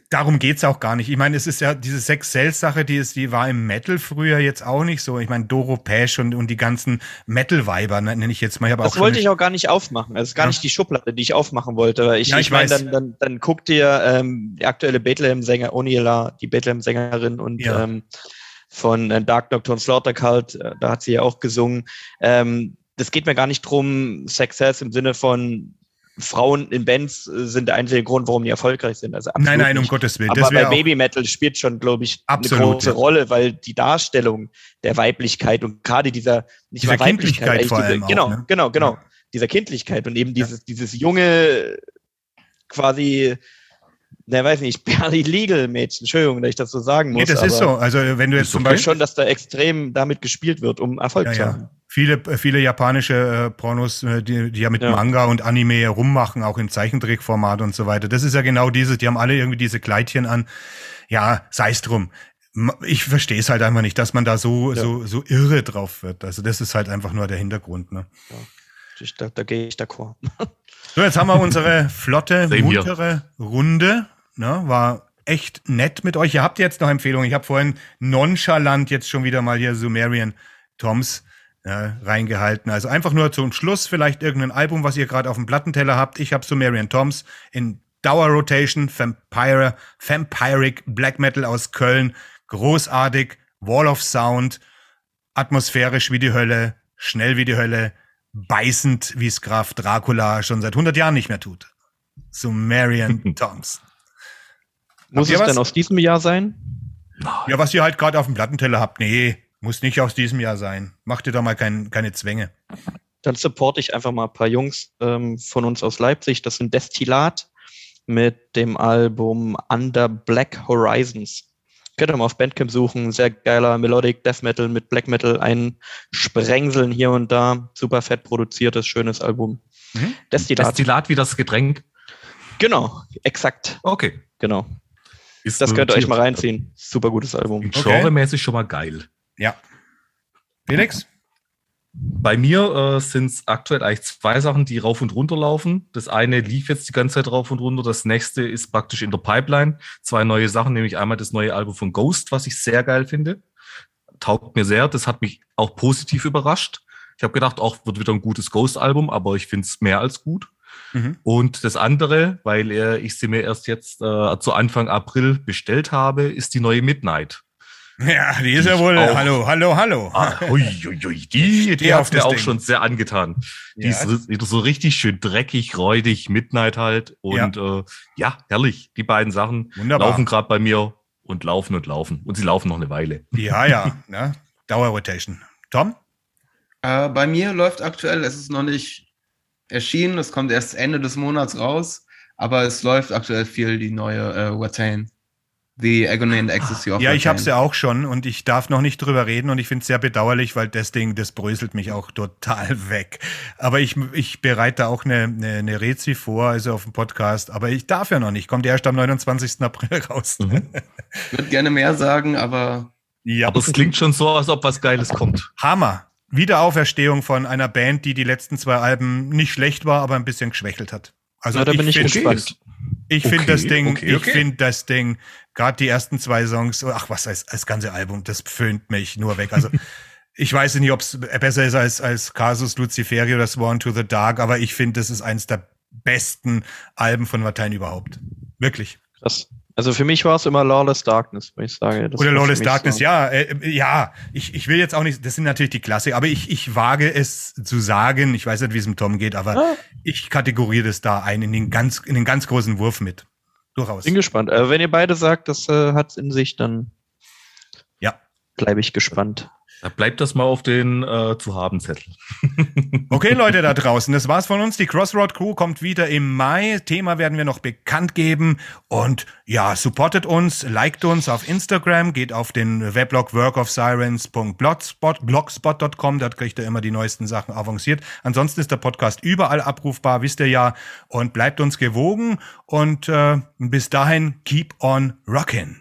darum geht's auch gar nicht. Ich meine, es ist ja diese Sex Cells Sache, die ist, die war im Metal früher jetzt auch nicht so. Ich meine, Doro Pesch und, und die ganzen Metal Weiber ne, nenne ich jetzt mal. Ich das wollte ich auch gar nicht aufmachen. Das ist gar ja. nicht die Schublade, die ich aufmachen wollte. Ich, ja, ich, ich meine, dann, dann, dann guck dir ähm, die aktuelle Bethlehem-Sänger Onila, die Bethlehem-Sängerin und ja. ähm, von äh, Dark Doctor und Slaughter Cult, äh, da hat sie ja auch gesungen. Ähm, das geht mir gar nicht drum, Success im Sinne von Frauen in Bands äh, sind der einzige Grund, warum die erfolgreich sind. Also nein, nein, um Gottes Willen. Aber bei Baby Metal spielt schon, glaube ich, absolut, eine große ja. Rolle, weil die Darstellung der Weiblichkeit und gerade dieser, nicht dieser mal Weiblichkeit, vor allem diese, genau, auch, ne? genau, genau, ja. dieser Kindlichkeit und eben dieses, dieses junge, quasi, ne, weiß nicht, barely legal Mädchen, Entschuldigung, dass ich das so sagen muss. Nee, das ist so. Also, wenn du jetzt zum Beispiel. schon, dass da extrem damit gespielt wird, um Erfolg zu haben viele, viele japanische äh, Pornos, äh, die, die ja mit ja. Manga und Anime rummachen, auch in Zeichentrickformat und so weiter. Das ist ja genau dieses, die haben alle irgendwie diese Kleidchen an. Ja, sei es drum. Ich verstehe es halt einfach nicht, dass man da so, ja. so, so irre drauf wird. Also das ist halt einfach nur der Hintergrund. Ne? Ja. Da, da gehe ich d'accord. So, jetzt haben wir unsere flotte, muntere Runde. Ne? War echt nett mit euch. Ihr habt jetzt noch Empfehlungen. Ich habe vorhin nonchalant jetzt schon wieder mal hier Sumerian Toms ja, reingehalten. Also einfach nur zum Schluss vielleicht irgendein Album, was ihr gerade auf dem Plattenteller habt. Ich habe Sumerian Toms in Dauer Rotation, Vampire, Vampiric Black Metal aus Köln. Großartig, Wall of Sound, atmosphärisch wie die Hölle, schnell wie die Hölle, beißend, wie es Graf Dracula schon seit 100 Jahren nicht mehr tut. Sumerian Toms. Muss es was? denn aus diesem Jahr sein? Ja, was ihr halt gerade auf dem Plattenteller habt. Nee, muss nicht aus diesem Jahr sein. Mach dir da mal kein, keine Zwänge. Dann supporte ich einfach mal ein paar Jungs ähm, von uns aus Leipzig. Das sind Destillat mit dem Album Under Black Horizons. Könnt ihr mal auf Bandcamp suchen. Sehr geiler Melodic Death Metal mit Black Metal. Ein Sprengseln hier und da. Super fett produziertes, schönes Album. Mhm. Destillat. Destillat wie das Getränk. Genau, exakt. Okay. Genau. Ist das könnt ihr euch mal reinziehen. Super gutes Album. Okay. Genremäßig schon mal geil. Ja. Felix? Bei mir äh, sind es aktuell eigentlich zwei Sachen, die rauf und runter laufen. Das eine lief jetzt die ganze Zeit rauf und runter. Das nächste ist praktisch in der Pipeline. Zwei neue Sachen, nämlich einmal das neue Album von Ghost, was ich sehr geil finde. Taugt mir sehr. Das hat mich auch positiv überrascht. Ich habe gedacht, auch wird wieder ein gutes Ghost-Album, aber ich finde es mehr als gut. Mhm. Und das andere, weil äh, ich sie mir erst jetzt äh, zu Anfang April bestellt habe, ist die neue Midnight. Ja, die ist die ja wohl. Auch, hallo, hallo, hallo. Ah, ui, ui, ui, die, die hat mir auch schon sehr angetan. Die ja. ist so richtig schön dreckig, räudig, Midnight halt. Und ja, äh, ja herrlich. Die beiden Sachen Wunderbar. laufen gerade bei mir und laufen und laufen. Und sie laufen noch eine Weile. Ja, ja. ne? Dauerrotation. Tom? Äh, bei mir läuft aktuell, es ist noch nicht erschienen, es kommt erst Ende des Monats raus, aber es läuft aktuell viel die neue äh, Watain. The Agony and Ecstasy of Ja, ich habe es ja auch schon und ich darf noch nicht drüber reden und ich finde es sehr bedauerlich, weil das Ding, das bröselt mich auch total weg. Aber ich, ich bereite auch eine, eine, eine Rezi vor, also auf dem Podcast, aber ich darf ja noch nicht. Kommt erst am 29. April raus. Mhm. Würde gerne mehr sagen, aber. Ja. Aber es klingt schon so, als ob was Geiles kommt. Hammer. Wiederauferstehung von einer Band, die die letzten zwei Alben nicht schlecht war, aber ein bisschen geschwächelt hat. Also ja, da bin ich, ich gespannt. Ich okay, finde das Ding, okay, okay. ich finde das Ding, gerade die ersten zwei Songs, ach was heißt, das ganze Album, das föhnt mich nur weg. Also ich weiß nicht, ob es besser ist als, als Casus Luciferi oder Sworn to the Dark, aber ich finde, das ist eines der besten Alben von Latein überhaupt. Wirklich. Krass. Also für mich war es immer Lawless Darkness, wenn ich sage. Das Oder Lawless Darkness, so. ja. Äh, ja, ich, ich will jetzt auch nicht, das sind natürlich die Klasse, aber ich, ich wage es zu sagen, ich weiß nicht, wie es mit Tom geht, aber ah. ich kategoriere das da ein in den ganz, in den ganz großen Wurf mit. Durchaus. Bin gespannt. Äh, wenn ihr beide sagt, das äh, hat es in sich, dann ja. bleibe ich gespannt. Da bleibt das mal auf den äh, zu haben Zettel. okay, Leute da draußen, das war's von uns. Die Crossroad Crew kommt wieder im Mai. Thema werden wir noch bekannt geben. Und ja, supportet uns, liked uns auf Instagram, geht auf den Weblog workofsirens.blogspot.com, dort kriegt ihr immer die neuesten Sachen avanciert. Ansonsten ist der Podcast überall abrufbar, wisst ihr ja. Und bleibt uns gewogen. Und äh, bis dahin, keep on rockin'.